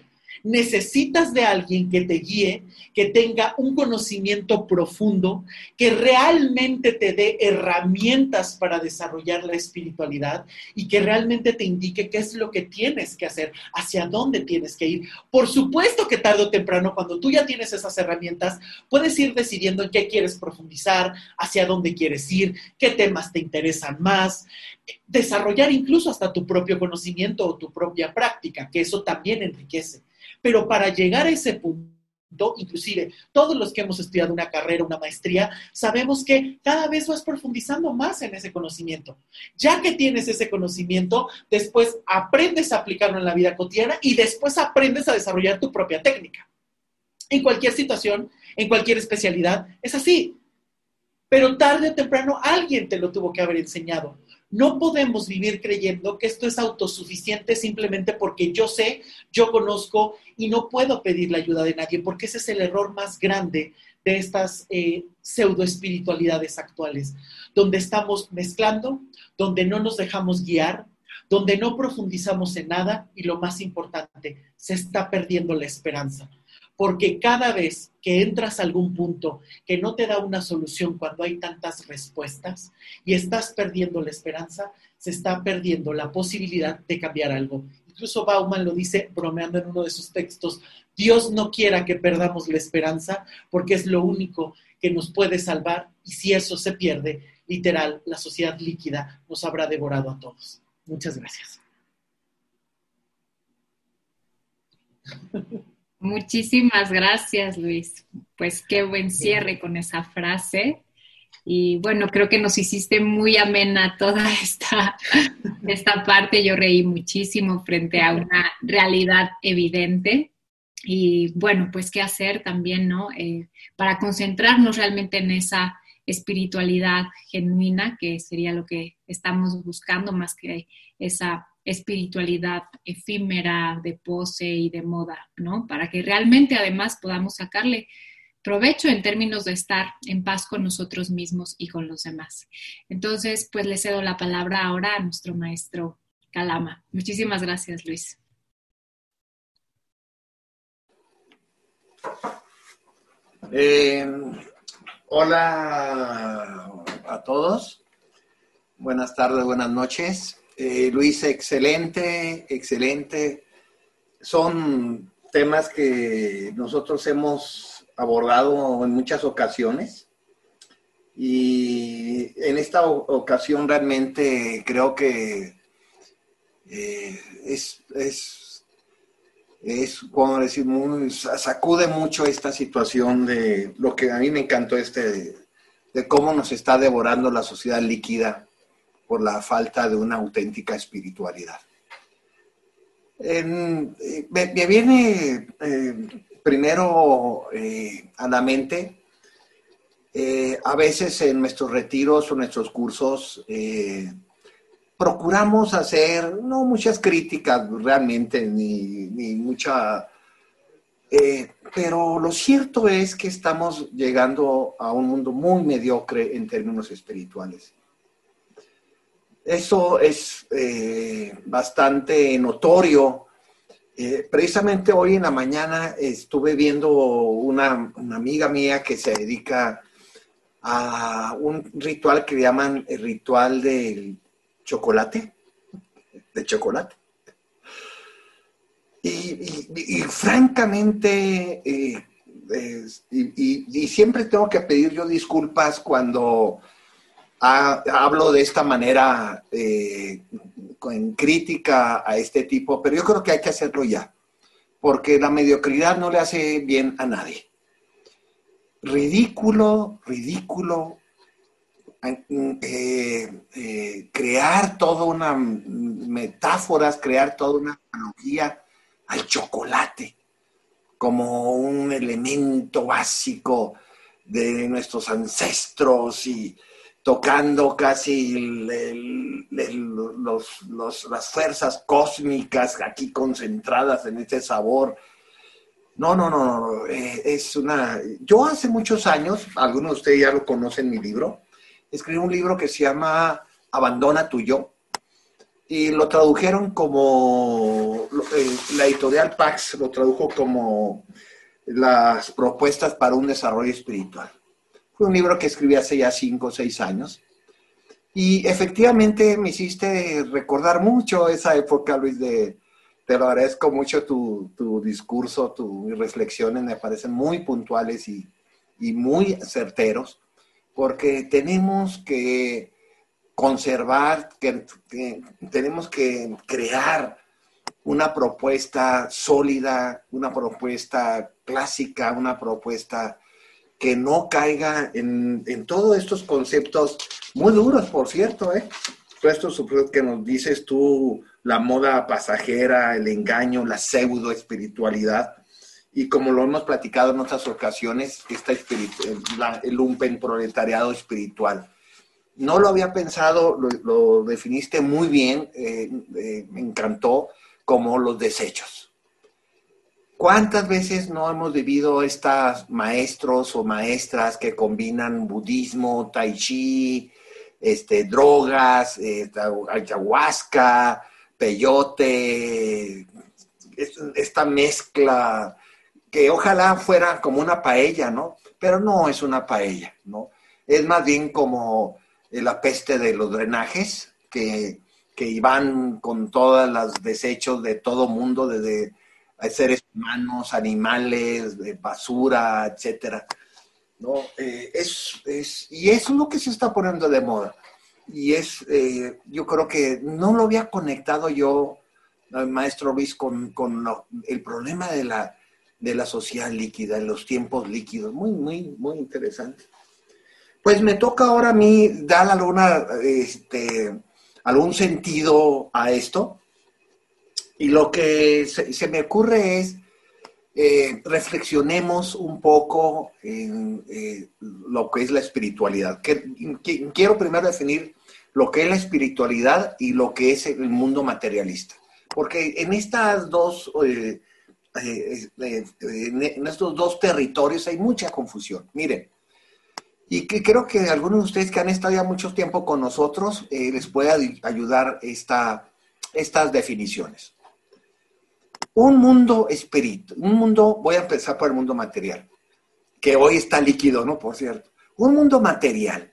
Necesitas de alguien que te guíe, que tenga un conocimiento profundo, que realmente te dé herramientas para desarrollar la espiritualidad y que realmente te indique qué es lo que tienes que hacer, hacia dónde tienes que ir. Por supuesto que tarde o temprano, cuando tú ya tienes esas herramientas, puedes ir decidiendo en qué quieres profundizar, hacia dónde quieres ir, qué temas te interesan más, desarrollar incluso hasta tu propio conocimiento o tu propia práctica, que eso también enriquece. Pero para llegar a ese punto, inclusive todos los que hemos estudiado una carrera, una maestría, sabemos que cada vez vas profundizando más en ese conocimiento. Ya que tienes ese conocimiento, después aprendes a aplicarlo en la vida cotidiana y después aprendes a desarrollar tu propia técnica. En cualquier situación, en cualquier especialidad, es así. Pero tarde o temprano alguien te lo tuvo que haber enseñado. No podemos vivir creyendo que esto es autosuficiente simplemente porque yo sé, yo conozco y no puedo pedir la ayuda de nadie, porque ese es el error más grande de estas eh, pseudo espiritualidades actuales, donde estamos mezclando, donde no nos dejamos guiar, donde no profundizamos en nada y lo más importante, se está perdiendo la esperanza porque cada vez que entras a algún punto que no te da una solución cuando hay tantas respuestas y estás perdiendo la esperanza, se está perdiendo la posibilidad de cambiar algo. Incluso Bauman lo dice bromeando en uno de sus textos, Dios no quiera que perdamos la esperanza porque es lo único que nos puede salvar y si eso se pierde, literal, la sociedad líquida nos habrá devorado a todos. Muchas gracias. Muchísimas gracias, Luis. Pues qué buen cierre con esa frase. Y bueno, creo que nos hiciste muy amena toda esta, esta parte. Yo reí muchísimo frente a una realidad evidente. Y bueno, pues qué hacer también, ¿no? Eh, para concentrarnos realmente en esa espiritualidad genuina, que sería lo que estamos buscando más que esa espiritualidad efímera de pose y de moda, ¿no? Para que realmente además podamos sacarle provecho en términos de estar en paz con nosotros mismos y con los demás. Entonces, pues le cedo la palabra ahora a nuestro maestro Calama. Muchísimas gracias, Luis. Eh, hola a todos. Buenas tardes, buenas noches. Eh, Luis, excelente, excelente. Son temas que nosotros hemos abordado en muchas ocasiones y en esta ocasión realmente creo que eh, es, es, es, como decir, muy, sacude mucho esta situación de lo que a mí me encantó este, de cómo nos está devorando la sociedad líquida por la falta de una auténtica espiritualidad. Eh, me, viene eh, primero eh, a la mente, a veces en nuestros retiros o nuestros cursos, procuramos hacer, no muchas críticas realmente, ni, ni mucha... pero lo cierto es que estamos llegando a un mundo muy mediocre en términos espirituales. Eso es eh, bastante notorio. Eh, precisamente hoy en la mañana estuve viendo una, amiga mía que se dedica a un ritual que llaman el ritual del chocolate, de chocolate. Y, francamente, eh, y, siempre tengo que pedir yo disculpas cuando hablo de esta manera eh, con crítica a este tipo, pero yo creo que hay que hacerlo ya, porque la mediocridad no le hace bien a nadie. Ridículo, ridículo, eh, eh, crear toda una metáforas, crear toda una analogía al chocolate como un elemento básico de nuestros ancestros y tocando casi las fuerzas cósmicas aquí concentradas en este sabor. No, no, no, no, eh, es una... Yo hace muchos años, algunos de ustedes ya lo conocen mi libro, escribí un libro que se llama Abandona tu yo y lo tradujeron como, eh, la editorial Pax lo tradujo como las propuestas para un desarrollo espiritual. Fue un libro que escribí hace ya cinco o seis años. Y efectivamente me hiciste recordar mucho esa época, Luis, de, te lo agradezco mucho tu, tu discurso, tus reflexiones me parecen muy puntuales y, y muy certeros, porque tenemos que conservar, que, tenemos que crear una propuesta sólida, una propuesta clásica, una propuesta que no caiga en, todos estos conceptos muy duros, por cierto, ¿eh? Todo esto que nos dices tú, la moda pasajera, el engaño, la pseudo espiritualidad. Y como lo hemos platicado en otras ocasiones, esta el lumpen proletariado espiritual. No lo había pensado, lo, definiste muy bien, eh, eh, me encantó, como los desechos ¿Cuántas veces no hemos vivido estas maestros o maestras que combinan budismo, tai chi, este, drogas, eh, ayahuasca, peyote, esta mezcla que ojalá fuera como una paella, ¿no? Pero no es una paella, ¿no? Es más bien como la peste de los drenajes que, que iban con todos los desechos de todo mundo, desde hay seres humanos, animales, de basura, etcétera. ¿no? Eh, es, es, y eso es lo que se está poniendo de moda. Y es, eh, yo creo que no lo había conectado yo, maestro Luis, con, con el problema de la, de la sociedad líquida, los tiempos líquidos. Muy, muy, muy interesante. Pues me toca ahora a mí dar alguna, este, algún sentido a esto. Y lo que se, me ocurre es, eh, reflexionemos un poco en eh, lo que es la espiritualidad. quiero primero definir lo que es la espiritualidad y lo que es el mundo materialista. Porque en estas dos eh, eh, en estos dos territorios hay mucha confusión. Miren, y que creo que algunos de ustedes que han estado ya mucho tiempo con nosotros les puede ayudar esta, estas definiciones. Un mundo espíritu, un mundo, voy a empezar por el mundo material, que hoy está líquido, ¿no? Por cierto. Un mundo material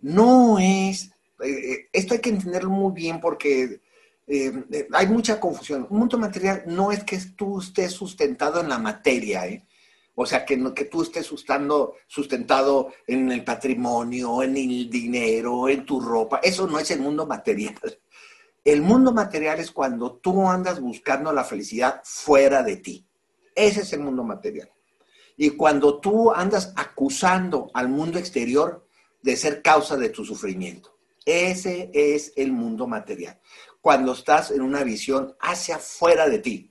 no es, eh, esto hay que entenderlo muy bien porque eh, eh, hay mucha confusión. Un mundo material no es que tú estés sustentado en la materia, ¿eh? O sea, que, que tú estés sustentado, sustentado en el patrimonio, en el dinero, en tu ropa. Eso no es el mundo material. El mundo material es cuando tú andas buscando la felicidad fuera de ti. Ese es el mundo material. Y cuando tú andas acusando al mundo exterior de ser causa de tu sufrimiento. Ese es el mundo material. Cuando estás en una visión hacia fuera de ti.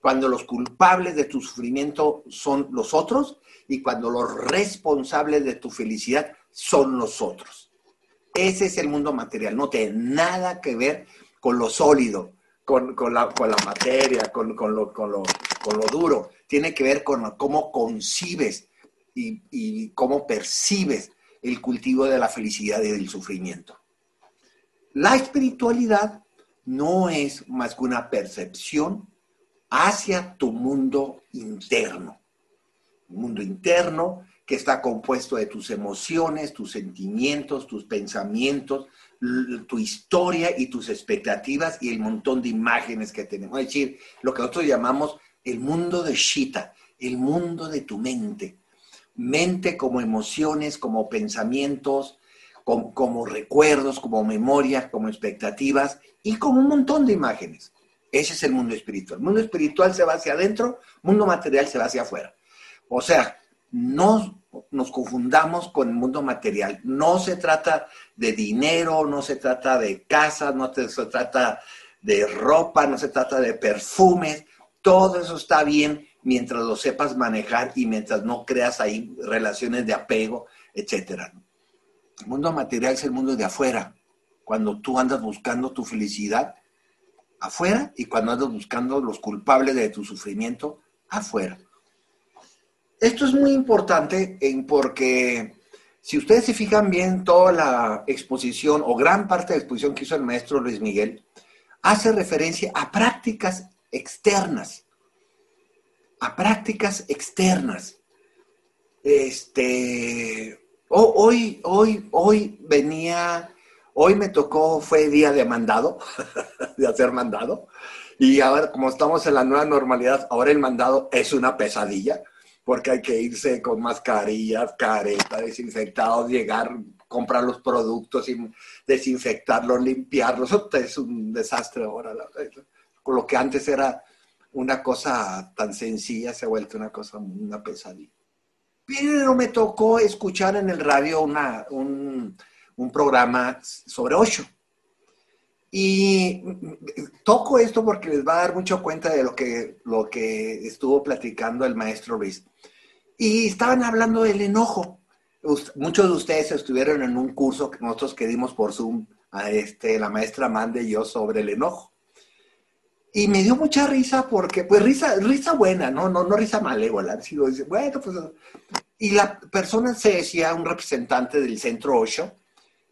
Cuando los culpables de tu sufrimiento son los otros y cuando los responsables de tu felicidad son los otros. Ese es el mundo material, no tiene nada que ver con lo sólido, con, la, materia, con, lo, duro. Tiene que ver con cómo concibes y, y cómo percibes el cultivo de la felicidad y del sufrimiento. La espiritualidad no es más que una percepción hacia tu mundo interno. Un mundo interno que está compuesto de tus emociones, tus sentimientos, tus pensamientos, tu historia y tus expectativas y el montón de imágenes que tenemos. Es decir, lo que nosotros llamamos el mundo de Shita, el mundo de tu mente. Mente como emociones, como pensamientos, como, recuerdos, como memorias, como expectativas y como un montón de imágenes. Ese es el mundo espiritual. El mundo espiritual se va hacia adentro, mundo material se va hacia afuera. O sea, no nos confundamos con el mundo material. No se trata de dinero, no se trata de casas, no se trata de ropa, no se trata de perfumes. Todo eso está bien mientras lo sepas manejar y mientras no creas ahí relaciones de apego, etc. El mundo material es el mundo de afuera. Cuando tú andas buscando tu felicidad afuera y cuando andas buscando los culpables de tu sufrimiento afuera. Esto es muy importante porque si ustedes se fijan bien, toda la exposición o gran parte de la exposición que hizo el maestro Luis Miguel hace referencia a prácticas externas, a prácticas externas. Este, hoy, hoy, hoy venía, hoy me tocó, fue día de mandado, de hacer mandado, y ahora como estamos en la nueva normalidad, ahora el mandado es una pesadilla porque hay que irse con mascarillas, caretas, desinfectados, llegar, comprar los productos, y desinfectarlos, limpiarlos. Es un desastre ahora. Lo que antes era una cosa tan sencilla, se ha vuelto una cosa, una pesadilla. Pero me tocó escuchar en el radio una, un, un programa sobre ocho. Y toco esto porque les va a dar mucho cuenta de lo que, lo que estuvo platicando el maestro Luis. Y estaban hablando del enojo. Muchos de ustedes estuvieron en un curso que nosotros que dimos por Zoom, a este, la maestra Mande y yo, sobre el enojo. Y me dio mucha risa porque, pues risa, risa buena, no, no, no risa malévola. Sino, bueno, pues, y la persona se decía, un representante del centro 8,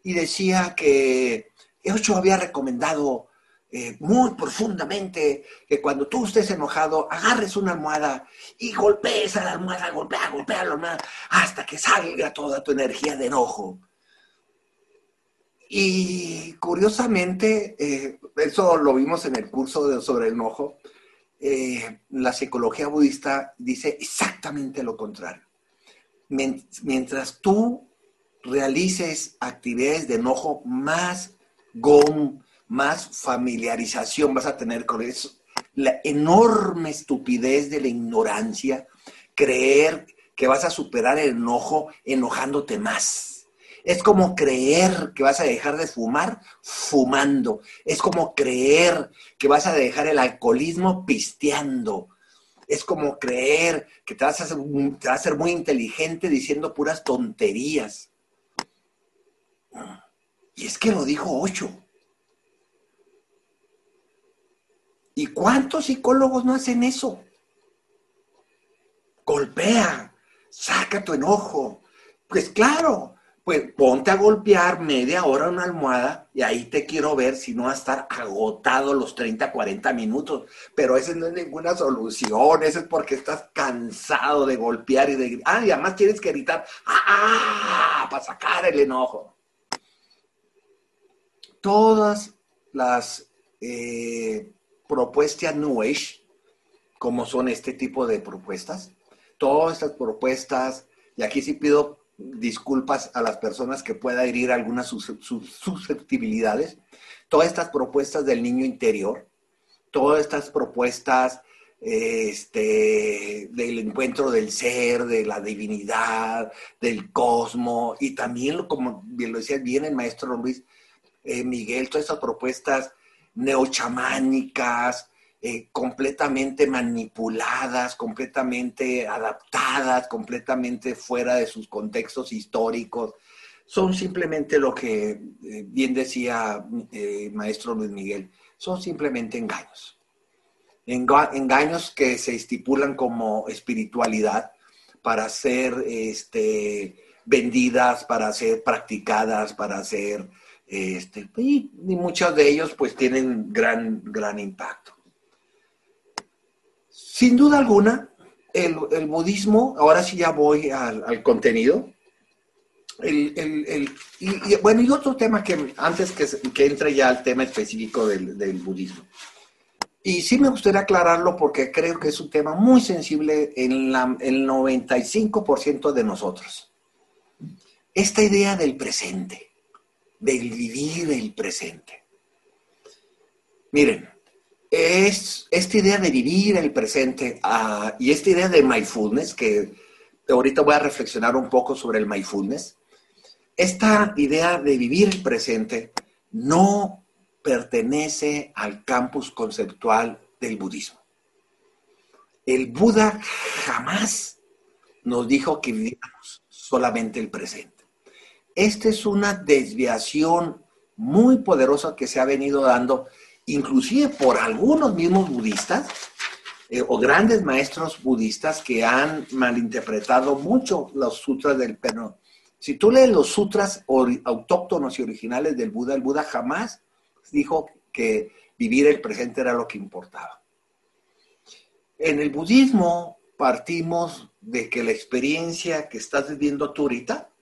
y decía que Ocho había recomendado eh, muy profundamente que cuando tú estés enojado, agarres una almohada y golpees a la almohada, golpea, golpea la almohada, hasta que salga toda tu energía de enojo. Y curiosamente, eh, eso lo vimos en el curso sobre el enojo, eh, la psicología budista dice exactamente lo contrario. Mientras tú realices actividades de enojo, más GOM, más familiarización vas a tener con eso. La enorme estupidez de la ignorancia, creer que vas a superar el enojo enojándote más. Es como creer que vas a dejar de fumar fumando. Es como creer que vas a dejar el alcoholismo pisteando. Es como creer que te vas a te vas a ser muy inteligente diciendo puras tonterías. Y es que lo dijo Ocho. ¿Y cuántos psicólogos no hacen eso? Golpea, saca tu enojo. Pues claro, pues ponte a golpear media hora una almohada y ahí te quiero ver si no va a estar agotado los 30, 40 minutos. Pero esa no es ninguna solución, eso es porque estás cansado de golpear y de... Ah, y además tienes que gritar, ¡ah! ah, ah, ah" para sacar el enojo. Todas las eh, propuestas New Age, como son este tipo de propuestas, todas estas propuestas, y aquí sí pido disculpas a las personas que pueda herir algunas susceptibilidades. Todas estas propuestas del niño interior, todas estas propuestas este, del encuentro del ser, de la divinidad, del cosmos, y también, como bien lo decía bien el maestro Luis eh, Miguel, todas estas propuestas neochamánicas, eh, completamente manipuladas, completamente adaptadas, completamente fuera de sus contextos históricos. Son simplemente lo que eh, bien decía eh, maestro Luis Miguel, son simplemente engaños. engaños que se estipulan como espiritualidad para ser este, vendidas, para ser practicadas, para ser, este, y, y muchos de ellos pues tienen gran, gran impacto. Sin duda alguna, el, budismo, ahora sí ya voy al, contenido, y, bueno, y otro tema que antes que, entre ya al tema específico del, budismo. Y sí me gustaría aclararlo porque creo que es un tema muy sensible en la, el 95% de nosotros. Esta idea del presente, del vivir el presente. Miren, es esta idea de vivir el presente ah, y esta idea de mindfulness, que ahorita voy a reflexionar un poco sobre el mindfulness, esta idea de vivir el presente no pertenece al campus conceptual del budismo. El Buda jamás nos dijo que viviéramos solamente el presente. Esta es una desviación muy poderosa que se ha venido dando inclusive por algunos mismos budistas eh, o grandes maestros budistas que han malinterpretado mucho los sutras del Peno. Si tú lees los sutras autóctonos y originales del Buda, el Buda jamás dijo que vivir el presente era lo que importaba. En el budismo partimos de que la experiencia que estás viviendo tú ahorita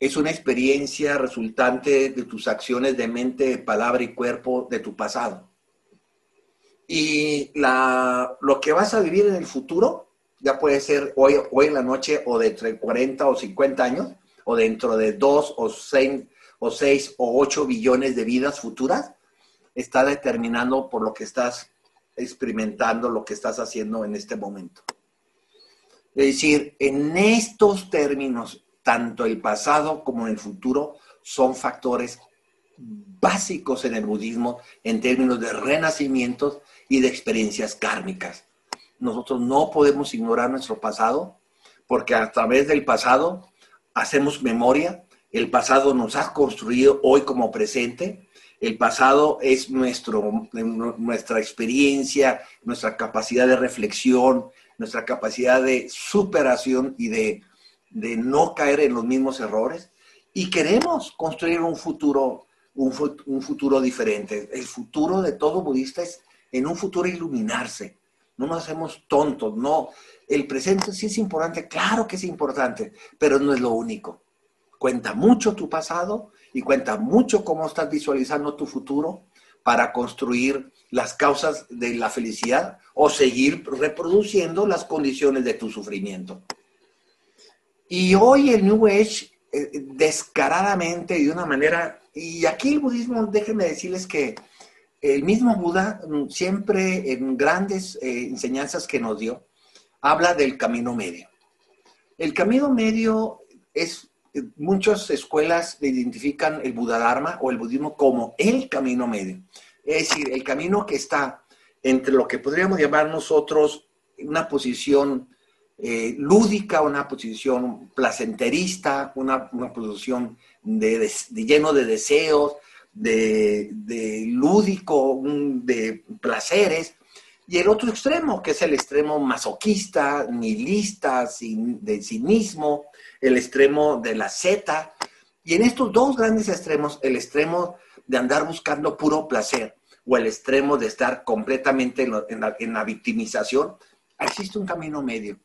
es una experiencia resultante de tus acciones de mente, palabra y cuerpo de tu pasado. Y la, lo que vas a vivir en el futuro, ya puede ser hoy, hoy en la noche o de 40 o 50 años, o dentro de 2 o 6 o, 6 o 8 billones de vidas futuras, está determinando por lo que estás experimentando, lo que estás haciendo en este momento. Es decir, en estos términos, tanto el pasado como el futuro son factores básicos en el budismo en términos de renacimientos y de experiencias kármicas. Nosotros no podemos ignorar nuestro pasado porque a través del pasado hacemos memoria, el pasado nos ha construido hoy como presente, el pasado es nuestro, nuestra experiencia, nuestra capacidad de reflexión, nuestra capacidad de superación y de de no caer en los mismos errores y queremos construir un futuro, un, futuro diferente. El futuro de todo budista es en un futuro iluminarse. No nos hacemos tontos, no. El presente sí es importante, claro que es importante, pero no es lo único. Cuenta mucho tu pasado y cuenta mucho cómo estás visualizando tu futuro para construir las causas de la felicidad o seguir reproduciendo las condiciones de tu sufrimiento. Y hoy el New Age, eh, descaradamente y de una manera, y aquí el budismo, déjenme decirles que el mismo Buda, mm, siempre en grandes eh, enseñanzas que nos dio, habla del camino medio. El camino medio es, eh, muchas escuelas identifican el Buda Dharma o el budismo como el camino medio. Es decir, el camino que está entre lo que podríamos llamar nosotros una posición eh, lúdica, una posición placenterista, una, posición de, lleno de deseos, de, lúdico, de placeres, Y el otro extremo, que es el extremo masoquista, nihilista, sin, de cinismo, el extremo de la Z. Y en estos dos grandes extremos, el extremo de andar buscando puro placer o el extremo de estar completamente en, la, victimización, existe un camino medio.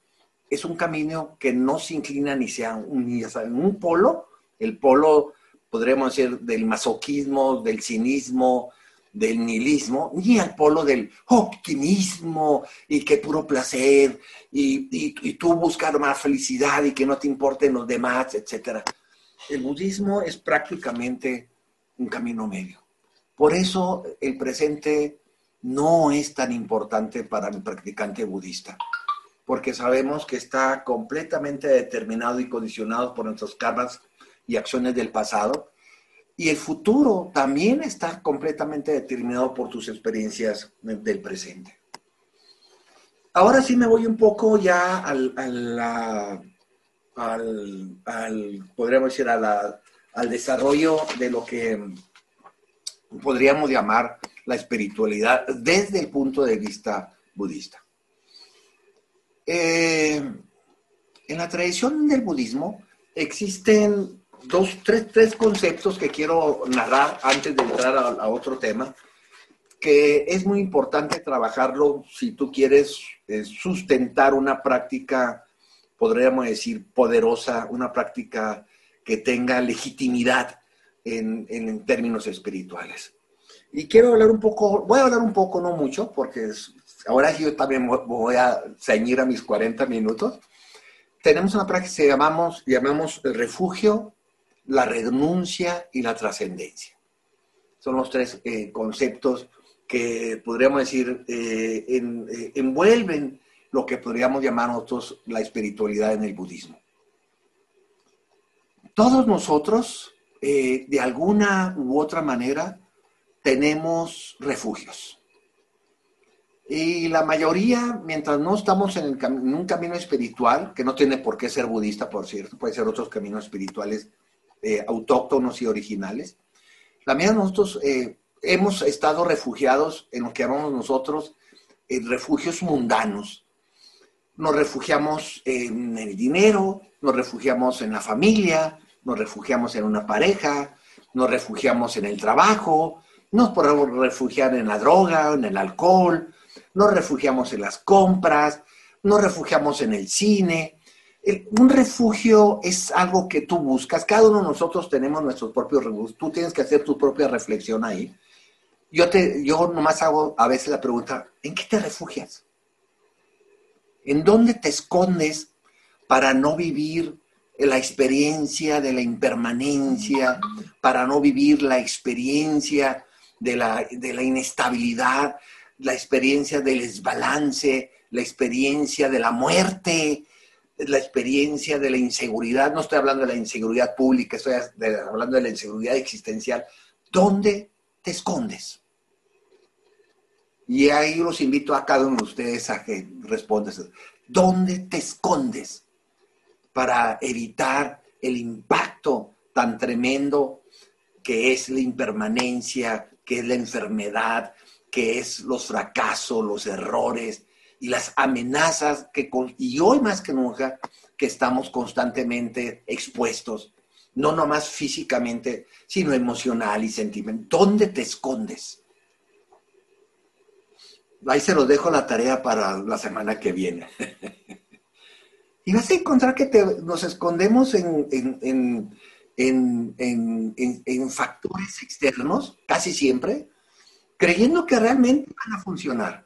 Es un camino que no se inclina ni sea un, ni en un polo, el polo, podríamos decir, del masoquismo, del cinismo, del nihilismo, ni al polo del optimismo y que puro placer y, y, tú buscar más felicidad y que no te importen los demás, etc. El budismo es prácticamente un camino medio. Por eso el presente no es tan importante para el practicante budista, porque sabemos que está completamente determinado y condicionado por nuestros karmas y acciones del pasado y el futuro también está completamente determinado por tus experiencias del presente. Ahora sí me voy un poco ya al, al, podríamos decir, al desarrollo de lo que podríamos llamar la espiritualidad desde el punto de vista budista. Eh, en la tradición del budismo existen dos, tres, tres conceptos que quiero narrar antes de entrar a, otro tema, que es muy importante trabajarlo si tú quieres eh, sustentar una práctica, podríamos decir, poderosa, una práctica que tenga legitimidad en, en, términos espirituales. Y quiero hablar un poco, voy a hablar un poco, no mucho, porque ahora yo también voy a ceñir a mis 40 minutos. Tenemos una práctica que llamamos, llamamos el refugio la renuncia y la trascendencia. Son los tres eh, conceptos que podríamos decir eh, eh, envuelven lo que podríamos llamar nosotros la espiritualidad en el budismo. Todos nosotros, de alguna u otra manera, tenemos refugios. Y la mayoría, mientras no estamos en, en, un camino espiritual, que no tiene por qué ser budista, por cierto, puede ser otros caminos espirituales eh, autóctonos y originales. También nosotros eh, hemos estado refugiados en lo que llamamos nosotros en refugios mundanos. Nos refugiamos en el dinero, nos refugiamos en la familia, nos refugiamos en una pareja, nos refugiamos en el trabajo, nos podemos refugiar en la droga, en el alcohol, nos refugiamos en las compras, nos refugiamos en el cine, un refugio es algo que tú buscas. Cada uno de nosotros tenemos nuestros propios refugios. Tú tienes que hacer tu propia reflexión ahí. Yo, te, yo nomás hago a veces la pregunta, ¿en qué te refugias? ¿En dónde te escondes para no vivir la experiencia de la impermanencia, para no vivir la experiencia de la, de la inestabilidad, la experiencia del desbalance, la experiencia de la muerte, la experiencia de la inseguridad, no estoy hablando de la inseguridad pública, estoy hablando de la inseguridad existencial. ¿Dónde te escondes? Y ahí los invito a cada uno de ustedes a que respondan. ¿Dónde te escondes para evitar el impacto tan tremendo que es la impermanencia, que es la enfermedad, que es los fracasos, los errores, y las amenazas que, y hoy más que nunca, que estamos constantemente expuestos, no nomás físicamente, sino emocional y sentimental. ¿Dónde te escondes? Ahí se los dejo la tarea para la semana que viene. y vas a encontrar que nos escondemos en, en factores externos, casi siempre, creyendo que realmente van a funcionar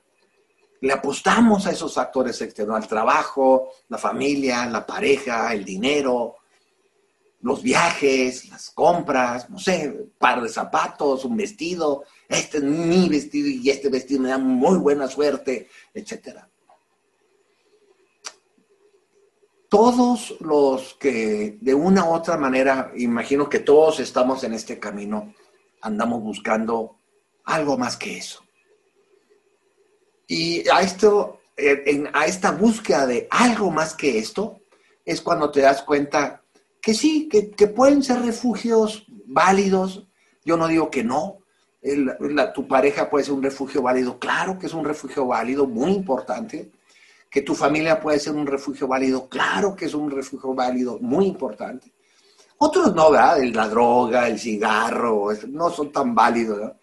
le apostamos a esos factores externos, al trabajo, la familia, la pareja, el dinero, los viajes, las compras, no sé, un par de zapatos, un vestido, este es mi vestido y este vestido me da muy buena suerte, etc. Todos los que de una u otra manera, imagino que todos estamos en este camino, andamos buscando algo más que eso. Y a, esto, eh, a esta búsqueda de algo más que esto, es cuando te das cuenta que sí, que, pueden ser refugios válidos. Yo no digo que no, tu pareja puede ser un refugio válido, claro que es un refugio válido, muy importante. Que tu familia puede ser un refugio válido, claro que es un refugio válido, muy importante. Otros no, ¿verdad? La droga, el cigarro, no son tan válidos, ¿no?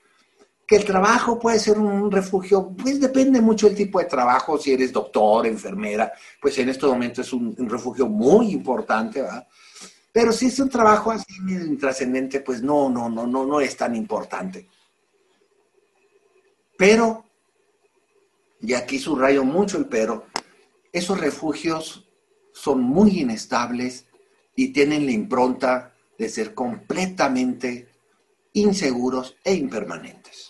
Que el trabajo puede ser un refugio, pues depende mucho del tipo de trabajo, si eres doctor, enfermera, pues en este momento es un, un refugio muy importante, ¿verdad? Pero si es un trabajo así trascendente, pues no, no, no, no, no es tan importante. Pero, y aquí subrayo mucho el pero, esos refugios son muy inestables y tienen la impronta de ser completamente inseguros e impermanentes.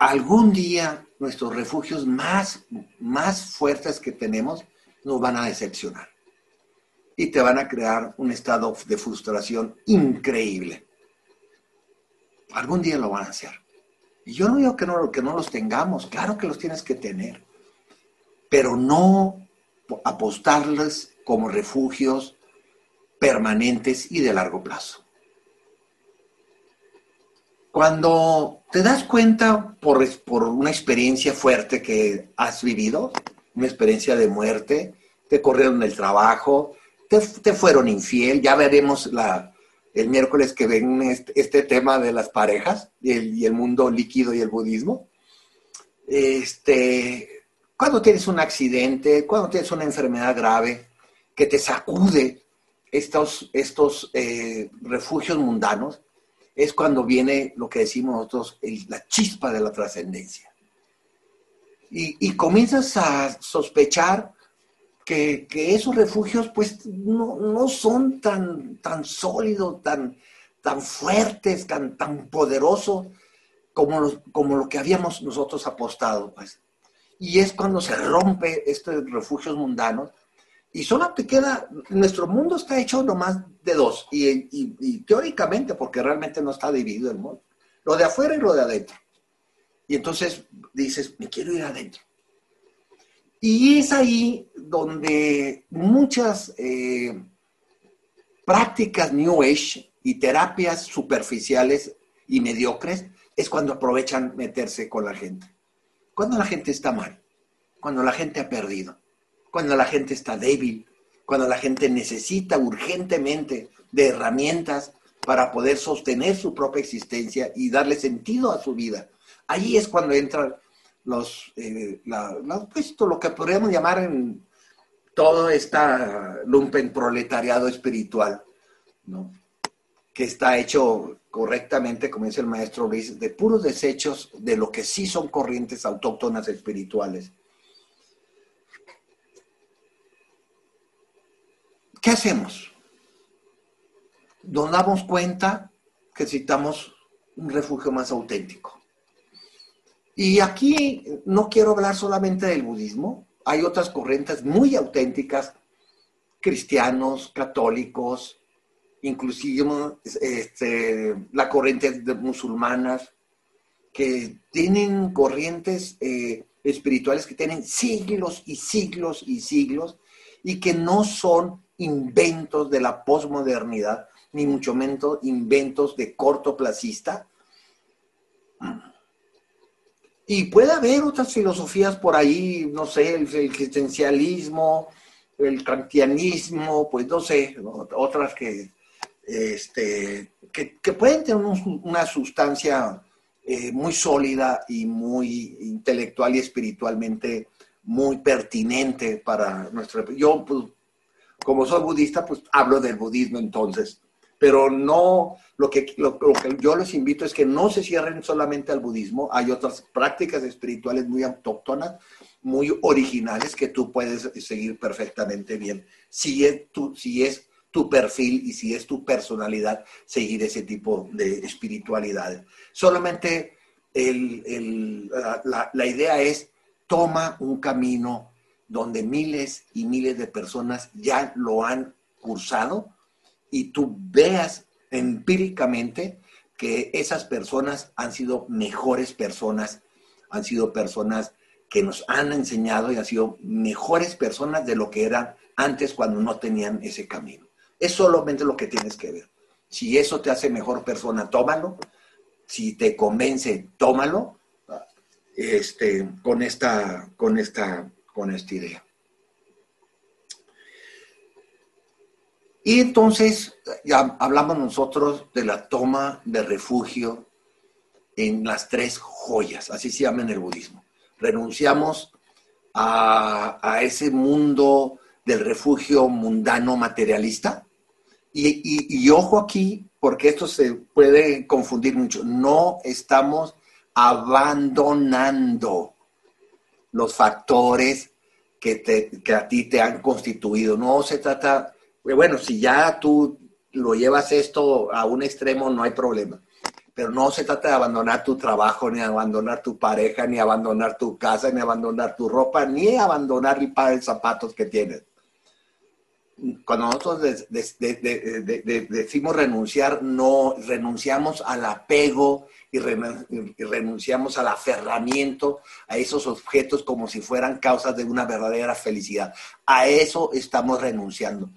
Algún día nuestros refugios más, más fuertes que tenemos nos van a decepcionar y te van a crear un estado de frustración increíble. Algún día lo van a hacer. Y yo no digo que no, que no los tengamos, claro que los tienes que tener, pero no apostarles como refugios permanentes y de largo plazo. Cuando te das cuenta por, por una experiencia fuerte que has vivido, una experiencia de muerte, te corrieron el trabajo, te, te fueron infiel, ya veremos la, el miércoles que ven este, este, tema de las parejas y el, mundo líquido y el budismo. Este, cuando tienes un accidente, cuando tienes una enfermedad grave que te sacude estos, estos eh, refugios mundanos, es cuando viene lo que decimos nosotros, la chispa de la trascendencia. Y, y comienzas a sospechar que, esos refugios pues no, son tan, tan sólidos, tan, tan fuertes, tan, tan poderosos como, como lo que habíamos nosotros apostado. Pues. Y es cuando se rompe estos refugios mundanos y solo te queda, nuestro mundo está hecho nomás de dos, y, teóricamente, porque realmente no está dividido el mundo, lo de afuera y lo de adentro. Y entonces dices, me quiero ir adentro. Y es ahí donde muchas eh, prácticas New Age y terapias superficiales y mediocres es cuando aprovechan meterse con la gente. Cuando la gente está mal, cuando la gente ha perdido, cuando la gente está débil, cuando la gente necesita urgentemente de herramientas para poder sostener su propia existencia y darle sentido a su vida. Ahí es cuando entra los, eh, pues, lo que podríamos llamar en todo esta lumpen proletariado espiritual, ¿no? que está hecho correctamente, como dice el maestro Luis, de puros desechos de lo que sí son corrientes autóctonas espirituales. ¿Qué hacemos? Nos damos cuenta que necesitamos un refugio más auténtico. Y aquí no quiero hablar solamente del budismo, hay otras corrientes muy auténticas, cristianos, católicos, inclusive este, la corriente de musulmanas, que tienen corrientes eh, espirituales que tienen siglos y siglos y siglos y que no son inventos de la posmodernidad, ni mucho menos inventos de cortoplacista, y puede haber otras filosofías por ahí, no sé, el, existencialismo, el kantianismo, pues no sé, otras que, este, que, pueden tener una sustancia eh, muy sólida y muy intelectual y espiritualmente muy pertinente para nuestro... Yo, pues, como soy budista, pues hablo del budismo entonces, pero no, lo que, lo, que yo les invito es que no se cierren solamente al budismo, hay otras prácticas espirituales muy autóctonas, muy originales que tú puedes seguir perfectamente bien. Si es tu, si es tu perfil y si es tu personalidad, seguir ese tipo de espiritualidades. Solamente la, la idea es, toma un camino donde miles y miles de personas ya lo han cursado y tú veas empíricamente que esas personas han sido mejores personas, han sido personas que nos han enseñado y han sido mejores personas de lo que eran antes cuando no tenían ese camino. Es solamente lo que tienes que ver. Si eso te hace mejor persona, tómalo. Si te convence, tómalo. Este, con esta, con esta, con esta idea. Y entonces ya hablamos nosotros de la toma de refugio en las tres joyas, así se llama en el budismo. Renunciamos a, ese mundo del refugio mundano materialista. Y, y, ojo aquí, porque esto se puede confundir mucho, no estamos abandonando los factores que, te, que a ti te han constituido. No se trata, bueno, si ya tú lo llevas esto a un extremo, no hay problema pero no se trata de abandonar tu trabajo, ni abandonar tu pareja, ni abandonar tu casa, ni abandonar tu ropa, ni abandonar el par de zapatos que tienes. Cuando nosotros decimos renunciar, no renunciamos al apego y, renunciamos al aferramiento a esos objetos como si fueran causas de una verdadera felicidad. A eso estamos renunciando.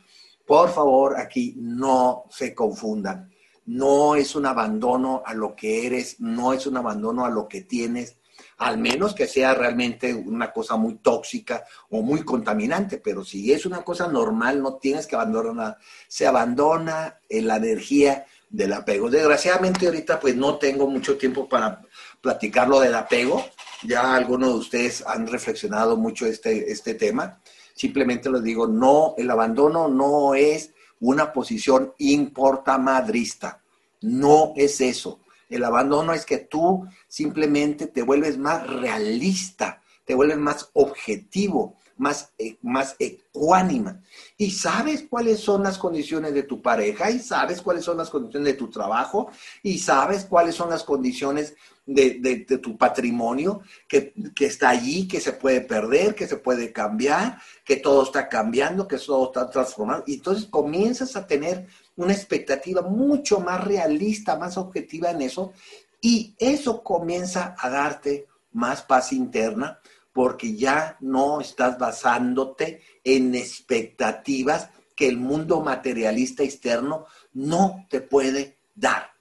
Por favor, aquí no se confundan no es un abandono a lo que eres, no es un abandono a lo que tienes, al menos que sea realmente una cosa muy tóxica o muy contaminante, pero si es una cosa normal, no tienes que abandonar nada. Se abandona en la energía del apego. Desgraciadamente ahorita pues no tengo mucho tiempo para platicar lo del apego. Ya algunos de ustedes han reflexionado mucho este, este tema. Simplemente les digo, no, el abandono no es una posición importamadrista. No es eso. El abandono es que tú simplemente te vuelves más realista, te vuelves más objetivo, más, eh, más ecuánima. Y sabes cuáles son las condiciones de tu pareja, y sabes cuáles son las condiciones de tu trabajo, y sabes cuáles son las condiciones de, tu patrimonio que, que, está allí, que se puede perder, que se puede cambiar, que todo está cambiando, que todo está transformando. Y entonces comienzas a tener una expectativa mucho más realista, más objetiva en eso, y eso comienza a darte más paz interna porque ya no estás basándote en expectativas que el mundo materialista externo no te puede dar.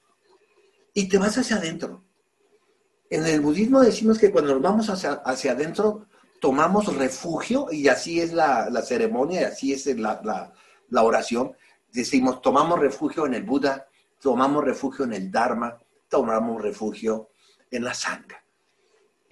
Y te vas hacia adentro. En el budismo decimos que cuando nos vamos hacia, hacia adentro, tomamos refugio, y así es la, ceremonia, y así es la, la oración. Decimos, tomamos refugio en el Buda, tomamos refugio en el Dharma, tomamos refugio en la Sangha.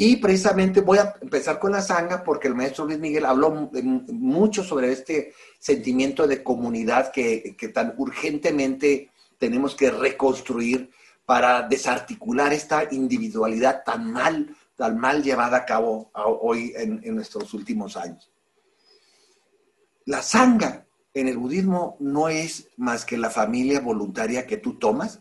Y precisamente voy a empezar con la Sangha porque el maestro Luis Miguel habló mucho sobre este sentimiento de comunidad que, que tan urgentemente tenemos que reconstruir para desarticular esta individualidad tan mal, tan mal llevada a cabo hoy en, nuestros últimos años. La sangha en el budismo no es más que la familia voluntaria que tú tomas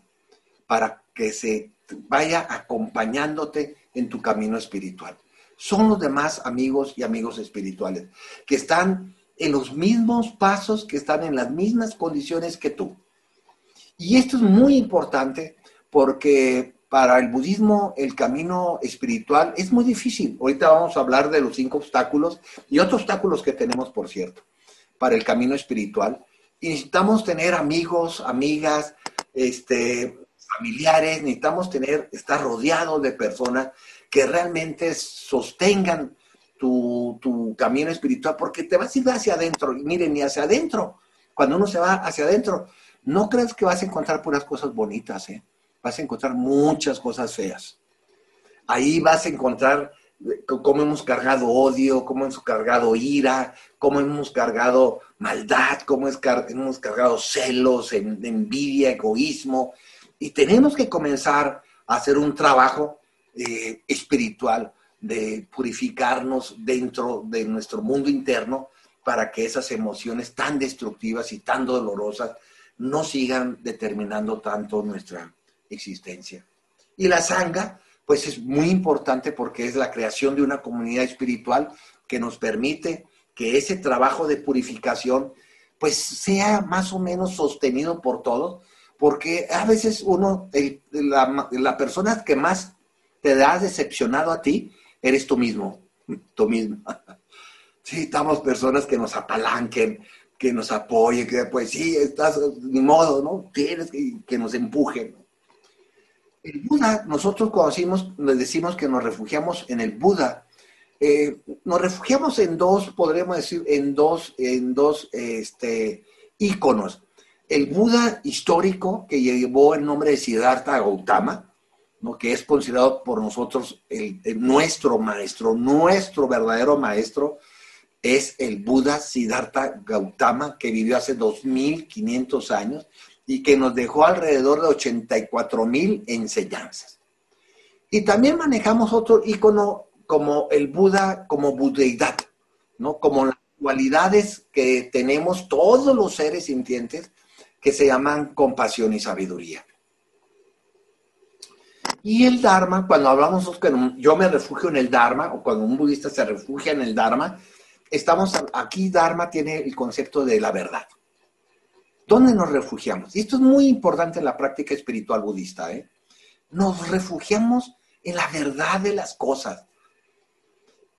para que se vaya acompañándote en tu camino espiritual. Son los demás amigos y amigos espirituales que están en los mismos pasos, que están en las mismas condiciones que tú. Y esto es muy importante porque para el budismo el camino espiritual es muy difícil. Ahorita vamos a hablar de los cinco obstáculos y otros obstáculos que tenemos, por cierto, para el camino espiritual. Necesitamos tener amigos, amigas, este, familiares, necesitamos tener, estar rodeados de personas que realmente sostengan tu, tu, camino espiritual, porque te vas a ir hacia adentro. Y miren, ni hacia adentro. Cuando uno se va hacia adentro, no crees que vas a encontrar puras cosas bonitas, ¿eh? vas a encontrar muchas cosas feas. Ahí vas a encontrar eh, cómo hemos cargado odio, cómo hemos cargado ira, cómo hemos cargado maldad, cómo hemos cargado celos, envidia, egoísmo. Y tenemos que comenzar a hacer un trabajo eh, espiritual de purificarnos dentro de nuestro mundo interno para que esas emociones tan destructivas y tan dolorosas no sigan determinando tanto nuestra existencia. Y la sanga, pues es muy importante porque es la creación de una comunidad espiritual que nos permite que ese trabajo de purificación pues sea más o menos sostenido por todos, porque a veces uno, la, la, persona que más te ha decepcionado a ti, eres tú mismo, tú mismo. Necesitamos personas que nos apalanquen, que nos apoye, que pues sí, estás, ni modo, ¿no? Tienes que, que nos empuje. El Buda, nosotros cuando decimos, decimos que nos refugiamos en el Buda, eh, nos refugiamos en dos, podríamos decir, en dos, en dos este, íconos. El Buda histórico, que llevó el nombre de Siddhartha Gautama, ¿no? que es considerado por nosotros el, nuestro maestro, nuestro verdadero maestro, es el Buda Siddhartha Gautama, que vivió hace 2500 años y que nos dejó alrededor de 84 mil enseñanzas. Y también manejamos otro icono como el Buda, como budeidad, ¿no? Como las cualidades que tenemos todos los seres sintientes que se llaman compasión y sabiduría. Y el Dharma, cuando hablamos yo me refugio en el Dharma, o cuando un budista se refugia en el Dharma, estamos aquí, Dharma tiene el concepto de la verdad. ¿Dónde nos refugiamos? Y esto es muy importante en la práctica espiritual budista. ¿eh? Nos refugiamos en la verdad de las cosas.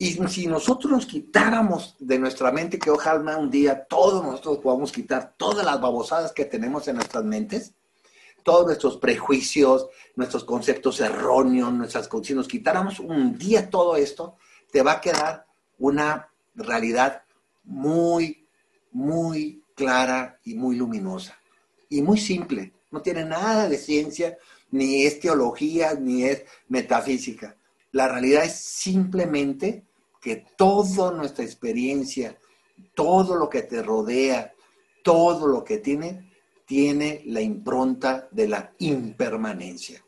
Y si nosotros nos quitáramos de nuestra mente, que ojalá un día todos nosotros podamos quitar todas las babosadas que tenemos en nuestras mentes, todos nuestros prejuicios, nuestros conceptos erróneos, nuestras si nos quitáramos un día todo esto, te va a quedar una realidad muy, muy clara y muy luminosa. Y muy simple. No tiene nada de ciencia, ni es teología, ni es metafísica. La realidad es simplemente que toda nuestra experiencia, todo lo que te rodea, todo lo que tiene, tiene la impronta de la impermanencia.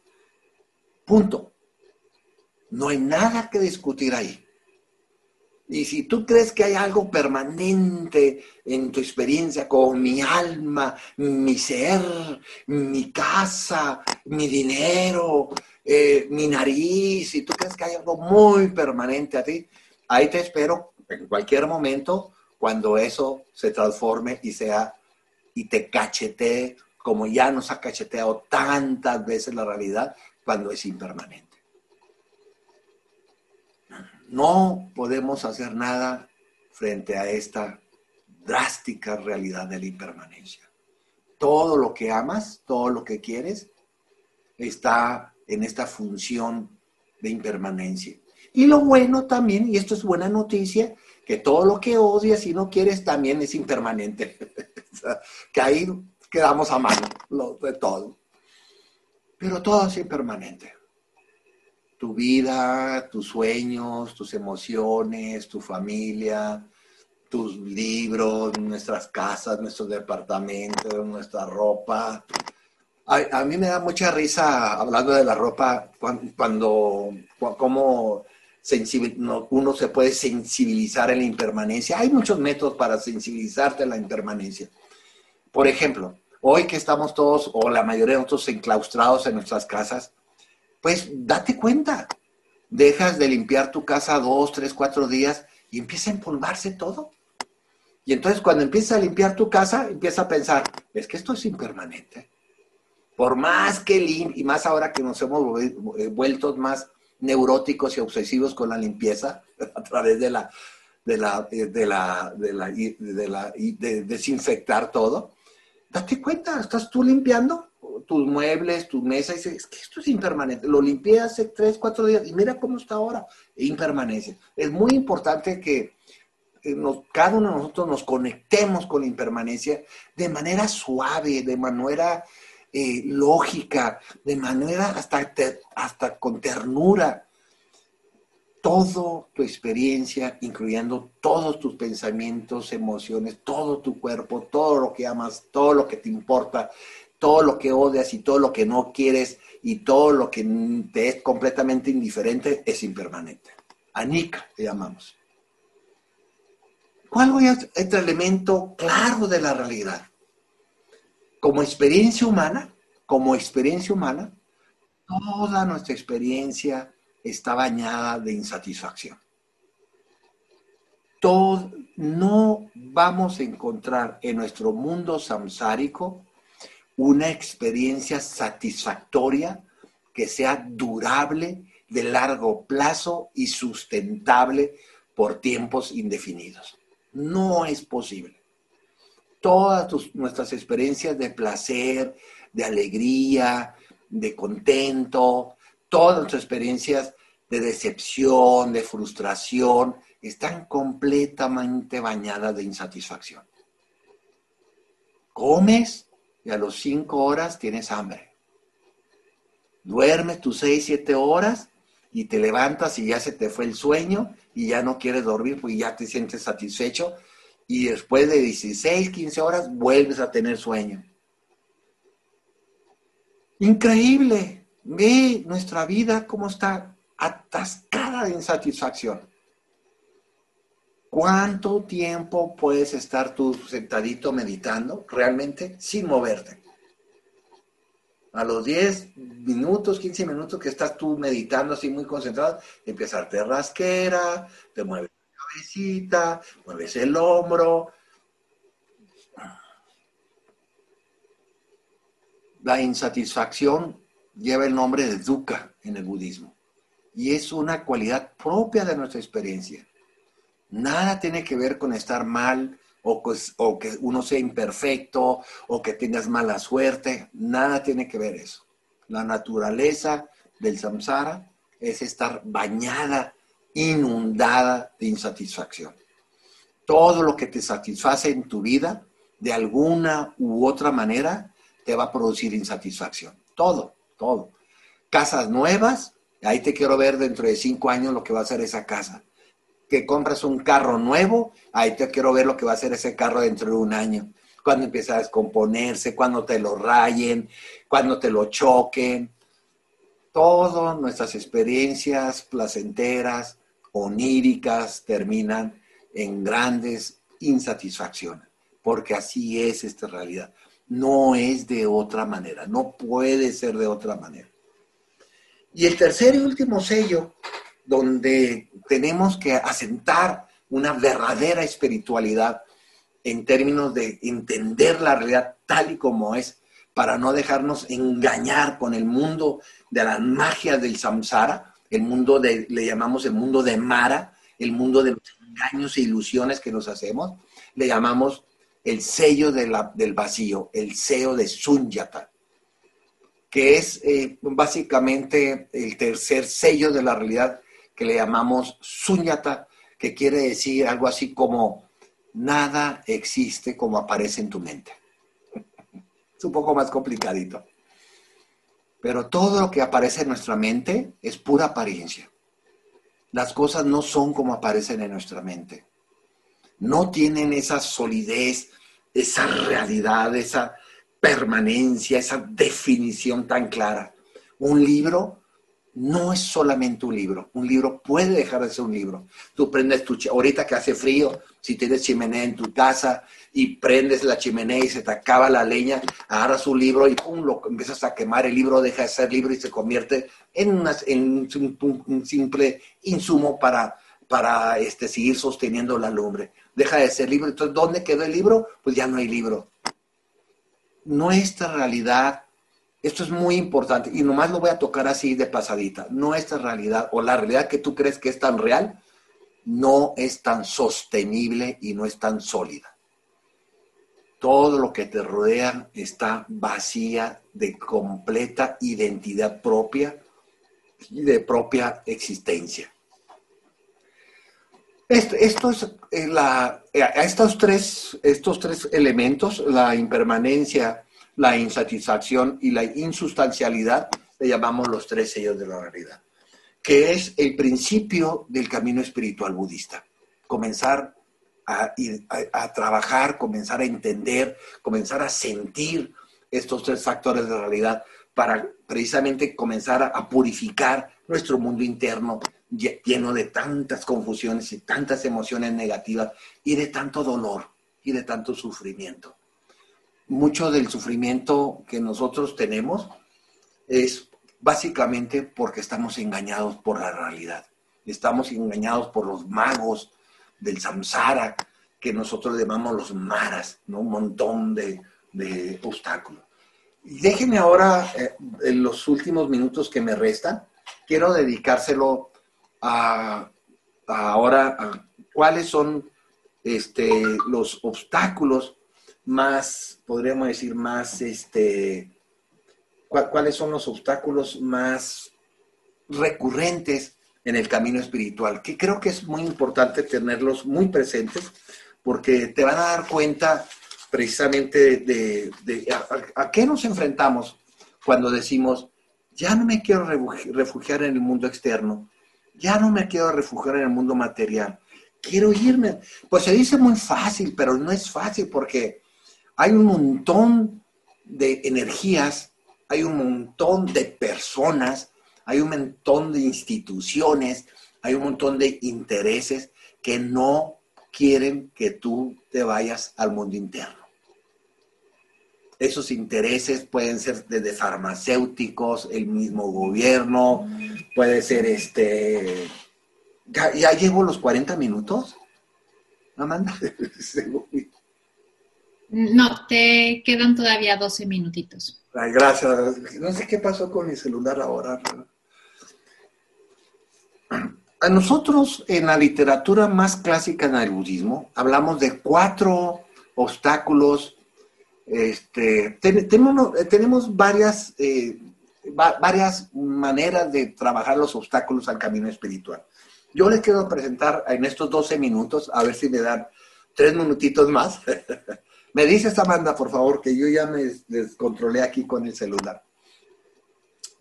Punto. No hay nada que discutir ahí. Y si tú crees que hay algo permanente en tu experiencia con mi alma, mi ser, mi casa, mi dinero, eh, mi nariz, si tú crees que hay algo muy permanente a ti, ahí te espero en cualquier momento cuando eso se transforme y sea y te cachetee como ya nos ha cacheteado tantas veces la realidad cuando es impermanente. No podemos hacer nada frente a esta drástica realidad de la impermanencia. Todo lo que amas, todo lo que quieres, está en esta función de impermanencia. Y lo bueno también, y esto es buena noticia, que todo lo que odias y no quieres también es impermanente. que ahí quedamos a mano de todo. Pero todo es impermanente tu vida, tus sueños, tus emociones, tu familia, tus libros, nuestras casas, nuestros departamentos, nuestra ropa. A, mí me da mucha risa hablando de la ropa cuando, cómo uno se puede sensibilizar en la impermanencia. Hay muchos métodos para sensibilizarte en la impermanencia. Por ejemplo, hoy que estamos todos, o la mayoría de nosotros enclaustrados en nuestras casas, pues date cuenta. Dejas de limpiar tu casa dos, tres, cuatro días y empieza a empolvarse todo. Y entonces cuando empiezas a limpiar tu casa, empieza a pensar, es que esto es impermanente. Por más que limpie, y más ahora que nos hemos eh, vuelto más neuróticos y obsesivos con la limpieza a través de la de la eh, de la de la de, la, de desinfectar todo. Date cuenta, estás tú limpiando tus muebles, tu mesa, y dices, es que esto es impermanente. Lo limpié hace tres, cuatro días y mira cómo está ahora. Impermanencia. Es muy importante que eh, cada uno de nosotros nos conectemos con la impermanencia de manera suave, de manera eh, lógica, de manera hasta, hasta con ternura. Todo tu experiencia, incluyendo todos tus pensamientos, emociones, todo tu cuerpo, todo lo que amas, todo lo que te importa, todo lo que odias y todo lo que no quieres y todo lo que te es completamente indiferente es impermanente. Anika le llamamos. ¿Cuál es este elemento claro de la realidad? Como experiencia humana, como experiencia humana, toda nuestra experiencia está bañada de insatisfacción. No vamos a encontrar en nuestro mundo samsárico una experiencia satisfactoria que sea durable, de largo plazo y sustentable por tiempos indefinidos. No es posible. Todas nuestras experiencias de placer, de alegría, de contento, todas nuestras experiencias de decepción, de frustración, están completamente bañadas de insatisfacción. Comes y a los cinco horas tienes hambre. Duermes tus seis, siete horas y te levantas y ya se te fue el sueño y ya no quieres dormir porque ya te sientes satisfecho y después de 16, 15 horas vuelves a tener sueño. Increíble. Ve nuestra vida cómo está atascada de insatisfacción. ¿Cuánto tiempo puedes estar tú sentadito meditando realmente sin moverte? A los 10 minutos, 15 minutos que estás tú meditando así muy concentrado, empieza a rasquera, te mueves cabecita, mueves el hombro. La insatisfacción lleva el nombre de dukkha en el budismo y es una cualidad propia de nuestra experiencia. Nada tiene que ver con estar mal o, o, que uno sea imperfecto o que tengas mala suerte. Nada tiene que ver eso. La naturaleza del samsara es estar bañada, inundada de insatisfacción. Todo lo que te satisface en tu vida, de alguna u otra manera, te va a producir insatisfacción. Todo, todo. Casas nuevas, ahí te quiero ver dentro de cinco años lo que va a ser esa casa que compras un carro nuevo, ahí te quiero ver lo que va a hacer ese carro dentro de un año. Cuando empieza a descomponerse, cuando te lo rayen, cuando te lo choquen. Todas nuestras experiencias placenteras, oníricas, terminan en grandes insatisfacciones, porque así es esta realidad. No es de otra manera, no puede ser de otra manera. Y el tercer y último sello donde tenemos que asentar una verdadera espiritualidad en términos de entender la realidad tal y como es, para no dejarnos engañar con el mundo de las magias del samsara, el mundo de, le llamamos el mundo de Mara, el mundo de los engaños e ilusiones que nos hacemos, le llamamos el sello del vacío, el sello de Sunyata, que es eh, básicamente el tercer sello de la realidad que le llamamos suñata, que quiere decir algo así como nada existe como aparece en tu mente. Es un poco más complicadito. Pero todo lo que aparece en nuestra mente es pura apariencia. Las cosas no son como aparecen en nuestra mente. No tienen esa solidez, esa realidad, esa permanencia, esa definición tan clara. Un libro no es solamente un libro. Un libro puede dejar de ser un libro. Tú prendes tu, ahorita que hace frío, si tienes chimenea en tu casa y prendes la chimenea y se te acaba la leña, agarras un libro y pum, lo empiezas a quemar, el libro deja de ser libro y se convierte en, un, simple insumo para, para este, seguir sosteniendo la lumbre. Deja de ser libro. Entonces, ¿dónde quedó el libro? Pues ya no hay libro. Nuestra realidad esto es muy importante y nomás lo voy a tocar así de pasadita. Nuestra realidad o la realidad que tú crees que es tan real no es tan sostenible y no es tan sólida. Todo lo que te rodea está vacía de completa identidad propia y de propia existencia. Esto, es eh, la, eh, estos tres, estos tres elementos, la impermanencia, la insatisfacción y la insustancialidad, le llamamos los tres sellos de la realidad, que es el principio del camino espiritual budista. Comenzar a, a, trabajar, comenzar a entender, comenzar a sentir estos tres factores de realidad para precisamente comenzar a purificar nuestro mundo interno lleno de tantas confusiones y tantas emociones negativas y de tanto dolor y de tanto sufrimiento mucho del sufrimiento que nosotros tenemos es básicamente porque estamos engañados por la realidad. Estamos engañados por los magos del samsara, que nosotros llamamos los maras, ¿no? Un montón de, obstáculos. Y déjenme ahora, eh, en los últimos minutos que me restan, quiero dedicárselo a, ahora cuáles son este, los obstáculos más, podríamos decir, más, este, cuáles son los obstáculos más recurrentes en el camino espiritual, que creo que es muy importante tenerlos muy presentes porque te van a dar cuenta precisamente de, a, qué nos enfrentamos cuando decimos, ya no me quiero refugiar en el mundo externo, ya no me quiero refugiar en el mundo material, quiero irme. Pues se dice muy fácil, pero no es fácil porque hay un montón de energías, hay un montón de personas, hay un montón de instituciones, hay un montón de intereses que no quieren que tú te vayas al mundo interno. Esos intereses pueden ser desde farmacéuticos, el mismo gobierno, puede ser este... ¿Ya, ya llevo los 40 minutos? Amanda. no, te quedan todavía 12 minutitos. Ay, gracias. No sé qué pasó con mi celular ahora. A nosotros en la literatura más clásica en el budismo hablamos de cuatro obstáculos. Este, tenemos, tenemos varias, eh, varias maneras de trabajar los obstáculos al camino espiritual. Yo les quiero presentar en estos 12 minutos, a ver si me dan tres minutitos más. me dice Amanda, por favor, que yo ya me descontrolé aquí con el celular.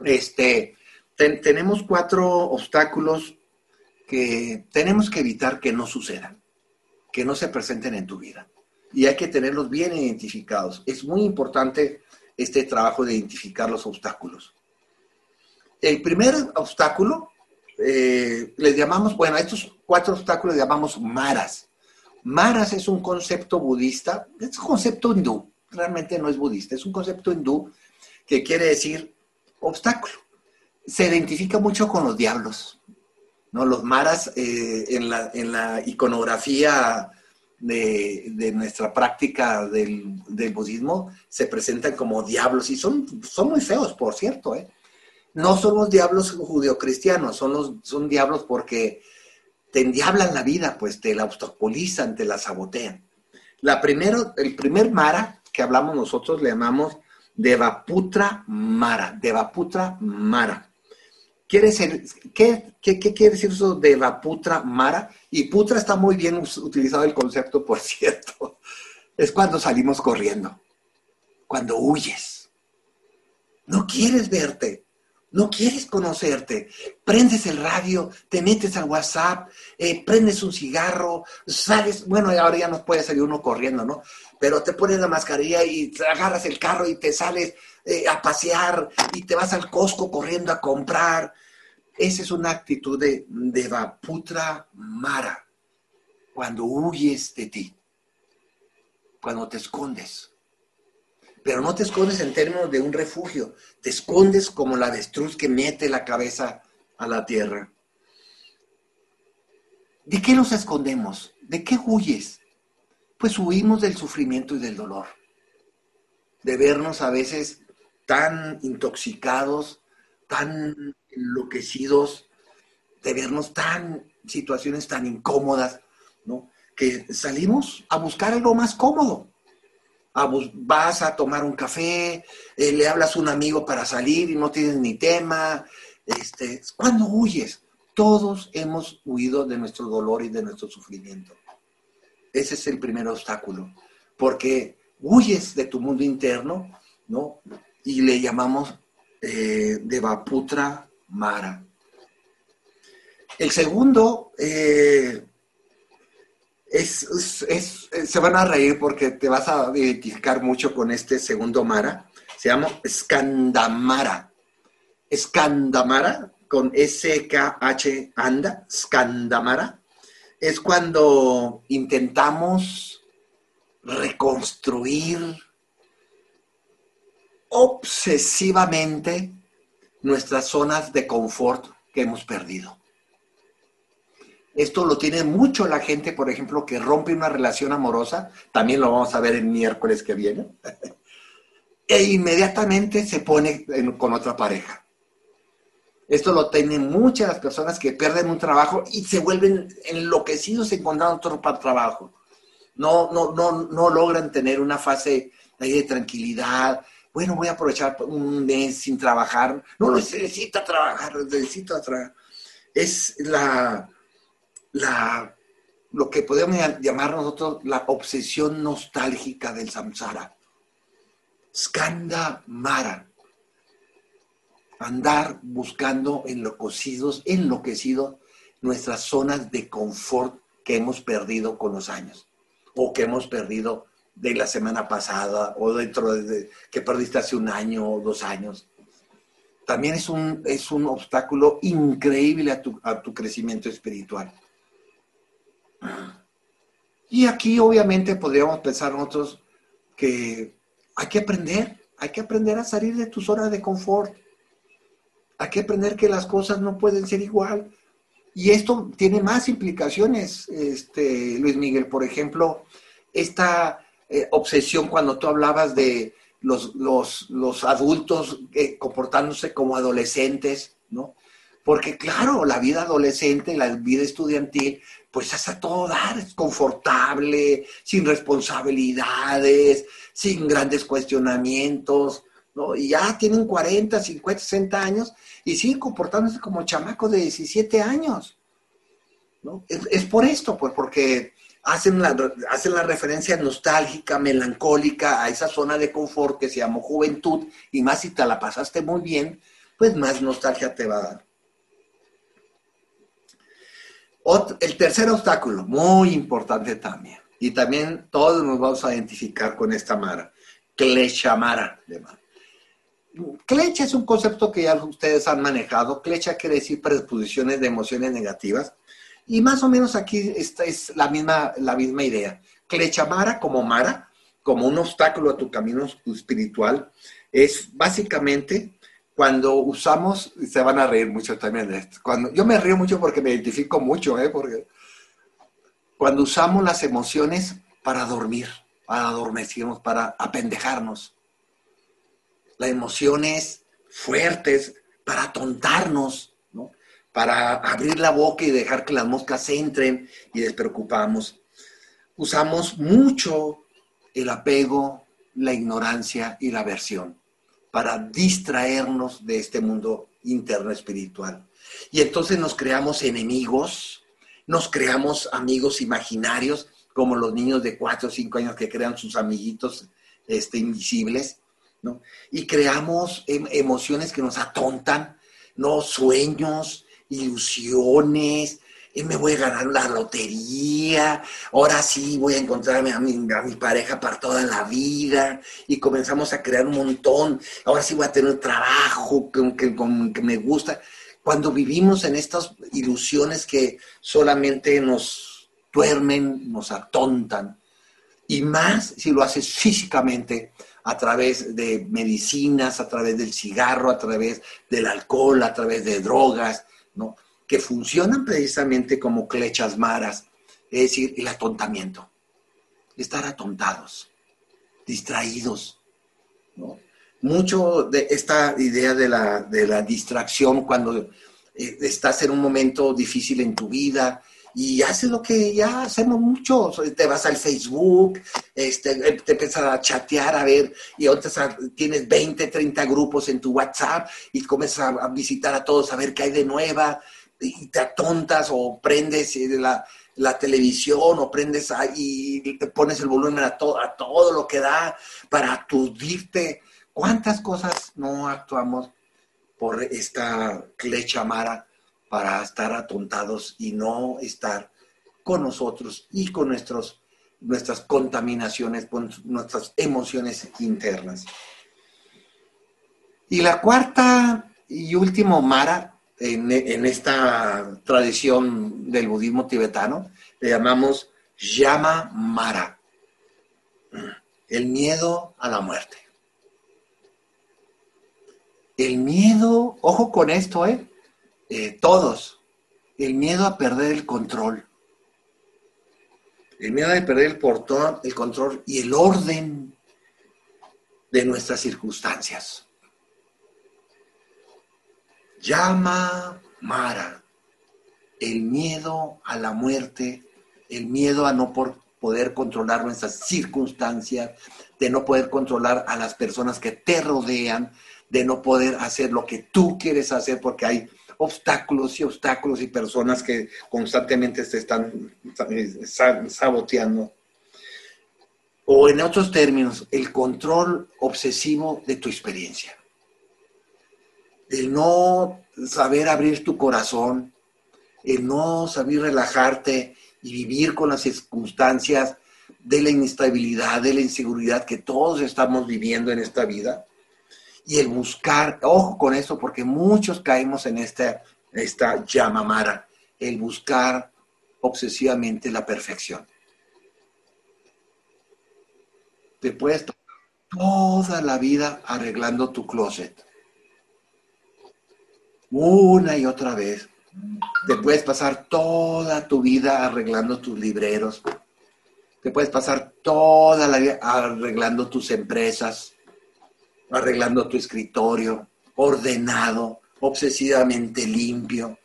Este, tenemos cuatro obstáculos que tenemos que evitar que no sucedan, que no se presenten en tu vida. Y hay que tenerlos bien identificados. Es muy importante este trabajo de identificar los obstáculos. El primer obstáculo, eh, les llamamos, bueno, estos cuatro obstáculos les llamamos maras. Maras es un concepto budista, es un concepto hindú, realmente no es budista, es un concepto hindú que quiere decir obstáculo. Se identifica mucho con los diablos, ¿no? Los maras eh, en, la, iconografía de, nuestra práctica del, budismo se presentan como diablos y son, muy feos, por cierto. ¿eh? No son los diablos judeocristianos, son, los, son diablos porque te endiablan la vida, pues te la obstaculizan, te la sabotean. La primero, el primer mara que hablamos nosotros le llamamos Devaputra Mara, Devaputra Mara. Quiere decir, ¿qué, quiere decir eso de la putra mara? Y putra está muy bien utilizado el concepto, por cierto. Es cuando salimos corriendo, cuando huyes. No quieres verte, no quieres conocerte. Prendes el radio, te metes al WhatsApp, eh, prendes un cigarro, sales, bueno, ahora ya no puede salir uno corriendo, ¿no? Pero te pones la mascarilla y te agarras el carro y te sales eh, a pasear y te vas al Costco corriendo a comprar esa es una actitud de Devaputra Mara, cuando huyes de ti, cuando te escondes. Pero no te escondes en términos de un refugio, te escondes como la avestruz que mete la cabeza a la tierra. ¿De qué nos escondemos? ¿De qué huyes? Pues huimos del sufrimiento y del dolor, de vernos a veces tan intoxicados, tan enloquecidos de vernos tan, situaciones tan incómodas, ¿no? Que salimos a buscar algo más cómodo. Vas a tomar un café, eh, le hablas a un amigo para salir y no tienes ni tema. Este, cuando huyes, todos hemos huido de nuestro dolor y de nuestro sufrimiento. Ese es el primer obstáculo, porque huyes de tu mundo interno, ¿no? Y le llamamos eh, de Vaputra Mara. El segundo eh, es, se van a reír porque te vas a identificar mucho con este segundo Mara. Se llama Skandamara. Skandamara, con S-K-H anda, Skandamara, es cuando intentamos reconstruir obsesivamente nuestras zonas de confort que hemos perdido. Esto lo tiene mucho la gente, por ejemplo, que rompe una relación amorosa, también lo vamos a ver el miércoles que viene, e inmediatamente se pone con otra pareja. Esto lo tienen muchas personas que pierden un trabajo y se vuelven enloquecidos encontrando otro trabajo. no, no, no, no logran tener una fase de tranquilidad. Bueno, voy a aprovechar un mes sin trabajar. No necesita trabajar, necesito trabajar. Es la, la, lo que podemos llamar nosotros la obsesión nostálgica del samsara. Skanda Mara. Andar buscando enloquecidos, enloquecidos nuestras zonas de confort que hemos perdido con los años o que hemos perdido de la semana pasada o dentro de que perdiste hace un año o dos años. También es un, es un obstáculo increíble a tu, a tu crecimiento espiritual. Y aquí obviamente podríamos pensar nosotros que hay que aprender, hay que aprender a salir de tu zona de confort. Hay que aprender que las cosas no pueden ser igual. Y esto tiene más implicaciones, este, Luis Miguel. Por ejemplo, esta eh, obsesión cuando tú hablabas de los, los, adultos eh, comportándose como adolescentes, ¿no? Porque claro, la vida adolescente, la vida estudiantil, pues es todo dar, es confortable, sin responsabilidades, sin grandes cuestionamientos, ¿no? Y ya tienen 40, 50, 60 años y siguen comportándose como chamacos de 17 años, ¿no? Es, por esto, pues, porque hacen la, hacen la referencia nostálgica, melancólica a esa zona de confort que se llamó juventud, y más si te la pasaste muy bien, pues más nostalgia te va a dar. El tercer obstáculo, muy importante también, y también todos nos vamos a identificar con esta mara, Kleshamara. Clecha es un concepto que ya ustedes han manejado. Clecha quiere decir predisposiciones de emociones negativas. Y más o menos aquí esta es la misma, la misma idea. Clechamara como Mara, como un obstáculo a tu camino espiritual, es básicamente cuando usamos, se van a reír mucho también de esto, cuando, yo me río mucho porque me identifico mucho, ¿eh? porque cuando usamos las emociones para dormir, para adormecernos, para apendejarnos, las emociones fuertes para atontarnos, para abrir la boca y dejar que las moscas entren y despreocupamos. Usamos mucho el apego, la ignorancia y la aversión para distraernos de este mundo interno espiritual. Y entonces nos creamos enemigos, nos creamos amigos imaginarios, como los niños de 4 o 5 años que crean sus amiguitos este, invisibles, ¿no? Y creamos em, emociones que nos atontan, ¿no? Sueños, ilusiones, me voy a ganar la lotería, ahora sí voy a encontrarme a mi, pareja para toda la vida, y comenzamos a crear un montón, ahora sí voy a tener trabajo que, que me gusta. Cuando vivimos en estas ilusiones que solamente nos duermen, nos atontan, y más si lo haces físicamente, a través de medicinas, a través del cigarro, a través del alcohol, a través de drogas, ¿no? Que funcionan precisamente como clechas maras, es decir, el atontamiento, estar atontados, distraídos. Mucho de esta idea de la, de la distracción cuando eh, estás en un momento difícil en tu vida, y haces lo que ya hacemos muchos. Te vas al Facebook, este, te empiezas a chatear, a ver, y ahorita tienes 20, 30 grupos en tu WhatsApp y comienzas a, visitar a todos a ver qué hay de nueva, y te atontas o prendes eh, la, la televisión o prendes ahí y te pones el volumen a, todo a todo lo que da para aturdirte. ¿Cuántas cosas no actuamos por esta clecha mara? para estar atontados y no estar con nosotros y con nuestros, nuestras contaminaciones, con nuestras emociones internas. Y la cuarta y último Mara en, esta tradición del budismo tibetano, le llamamos Yama Mara, el miedo a la muerte. El miedo, ojo con esto, ¿eh? Eh, todos, el miedo a perder el control. El miedo a perder el, portón, el control y el orden de nuestras circunstancias. Llama Mara, el miedo a la muerte, el miedo a no por poder controlar nuestras circunstancias, de no poder controlar a las personas que te rodean, de no poder hacer lo que tú quieres hacer porque hay obstáculos y obstáculos y personas que constantemente te están saboteando. O en otros términos, el control obsesivo de tu experiencia. El no saber abrir tu corazón, el no saber relajarte y vivir con las circunstancias de la inestabilidad, de la inseguridad que todos estamos viviendo en esta vida y el buscar, ojo con eso, porque muchos caemos en esta, esta llamamara, el buscar obsesivamente la perfección. Te puedes toda la vida arreglando tu closet. Una y otra vez. Te puedes pasar toda tu vida arreglando tus libreros. Te puedes pasar toda la vida arreglando tus empresas arreglando tu escritorio, ordenado, obsesivamente limpio.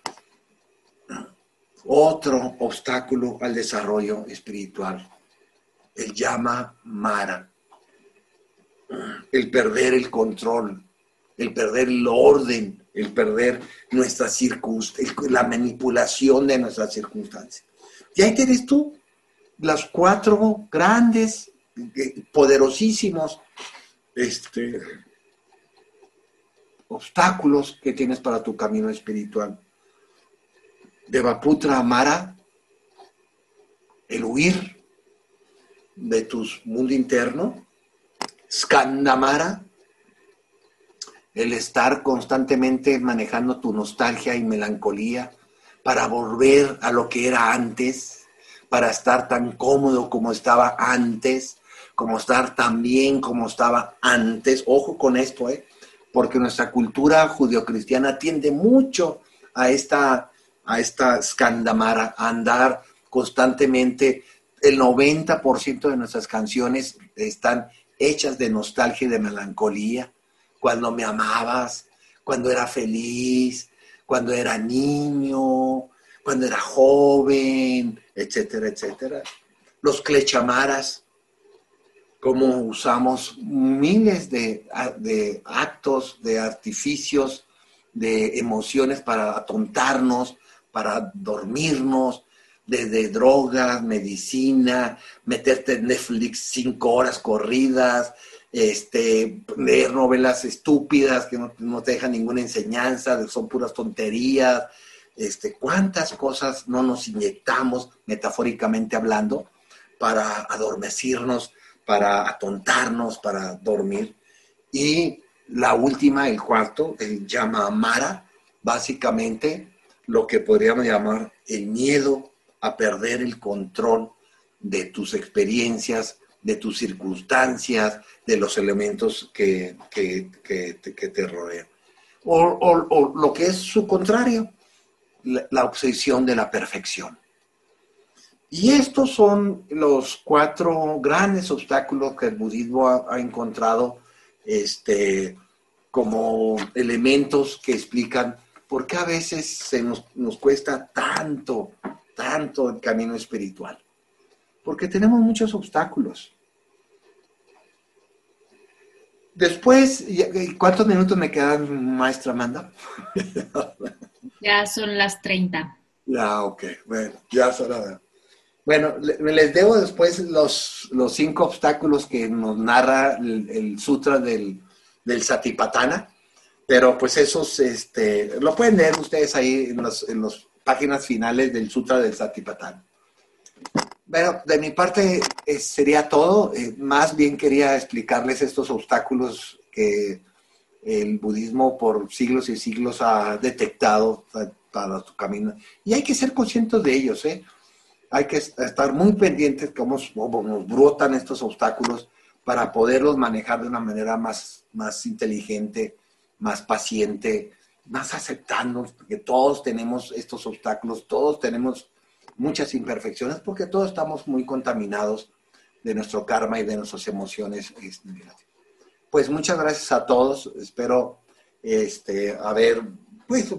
Otro obstáculo al desarrollo espiritual, el llama Mara, el perder el control, el perder el orden, el perder nuestra circunstancia, la manipulación de nuestras circunstancias. Y ahí tienes tú las cuatro grandes, eh, poderosísimos este, obstáculos que tienes para tu camino espiritual. Devaputra Amara, el huir de tu mundo interno. Skandamara, el estar constantemente manejando tu nostalgia y melancolía para volver a lo que era antes, para estar tan cómodo como estaba antes, como estar tan bien como estaba antes. Ojo con esto, ¿eh? porque nuestra cultura judio-cristiana tiende mucho a esta, a esta escandamara, a andar constantemente. El 90% de nuestras canciones están hechas de nostalgia y de melancolía. Cuando me amabas, cuando era feliz, cuando era niño, cuando era joven, etcétera, etcétera. Los clechamaras, como usamos miles de, actos, de artificios, de emociones para atontarnos, para dormirnos, desde drogas, medicina, meterte en Netflix cinco horas corridas, este, leer novelas estúpidas que no, te dejan ninguna enseñanza, son puras tonterías, este, cuántas cosas no nos inyectamos, metafóricamente hablando, para adormecernos para atontarnos, para dormir. Y la última, el cuarto, el llama básicamente lo que podríamos llamar el miedo a perder el control de tus experiencias, de tus circunstancias, de los elementos que, te rodean. O, lo que es su contrario, la obsesión de la perfección. Y estos son los cuatro grandes obstáculos que el budismo ha, encontrado este, como elementos que explican por qué a veces se nos, nos cuesta tanto, tanto el camino espiritual. Porque tenemos muchos obstáculos. Después, ¿cuántos minutos me quedan, maestra Amanda? Ya son las 30. Ya, ok, bueno, ya son las bueno, les debo después los, los cinco obstáculos que nos narra el, sutra del, del, Satipatthana, pero pues esos, este, lo pueden leer ustedes ahí en las en páginas finales del sutra del Satipatthana. Bueno, de mi parte eh, sería todo. Eh, más bien quería explicarles estos obstáculos que el budismo por siglos y siglos ha detectado para su camino. Y hay que ser conscientes de ellos, ¿eh? hay que estar muy pendientes cómo, nos brotan estos obstáculos para poderlos manejar de una manera más, más inteligente, más paciente, más aceptando que todos tenemos estos obstáculos, todos tenemos muchas imperfecciones porque todos estamos muy contaminados de nuestro karma y de nuestras emociones. Este, pues muchas gracias a todos. Espero este, haber pues,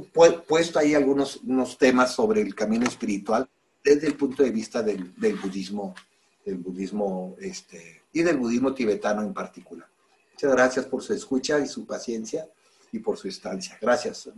puesto ahí algunos unos temas sobre el camino espiritual desde el punto de vista del, budismo, del budismo este, y del budismo tibetano en particular. Muchas gracias por su escucha y su paciencia y por su estancia. Gracias.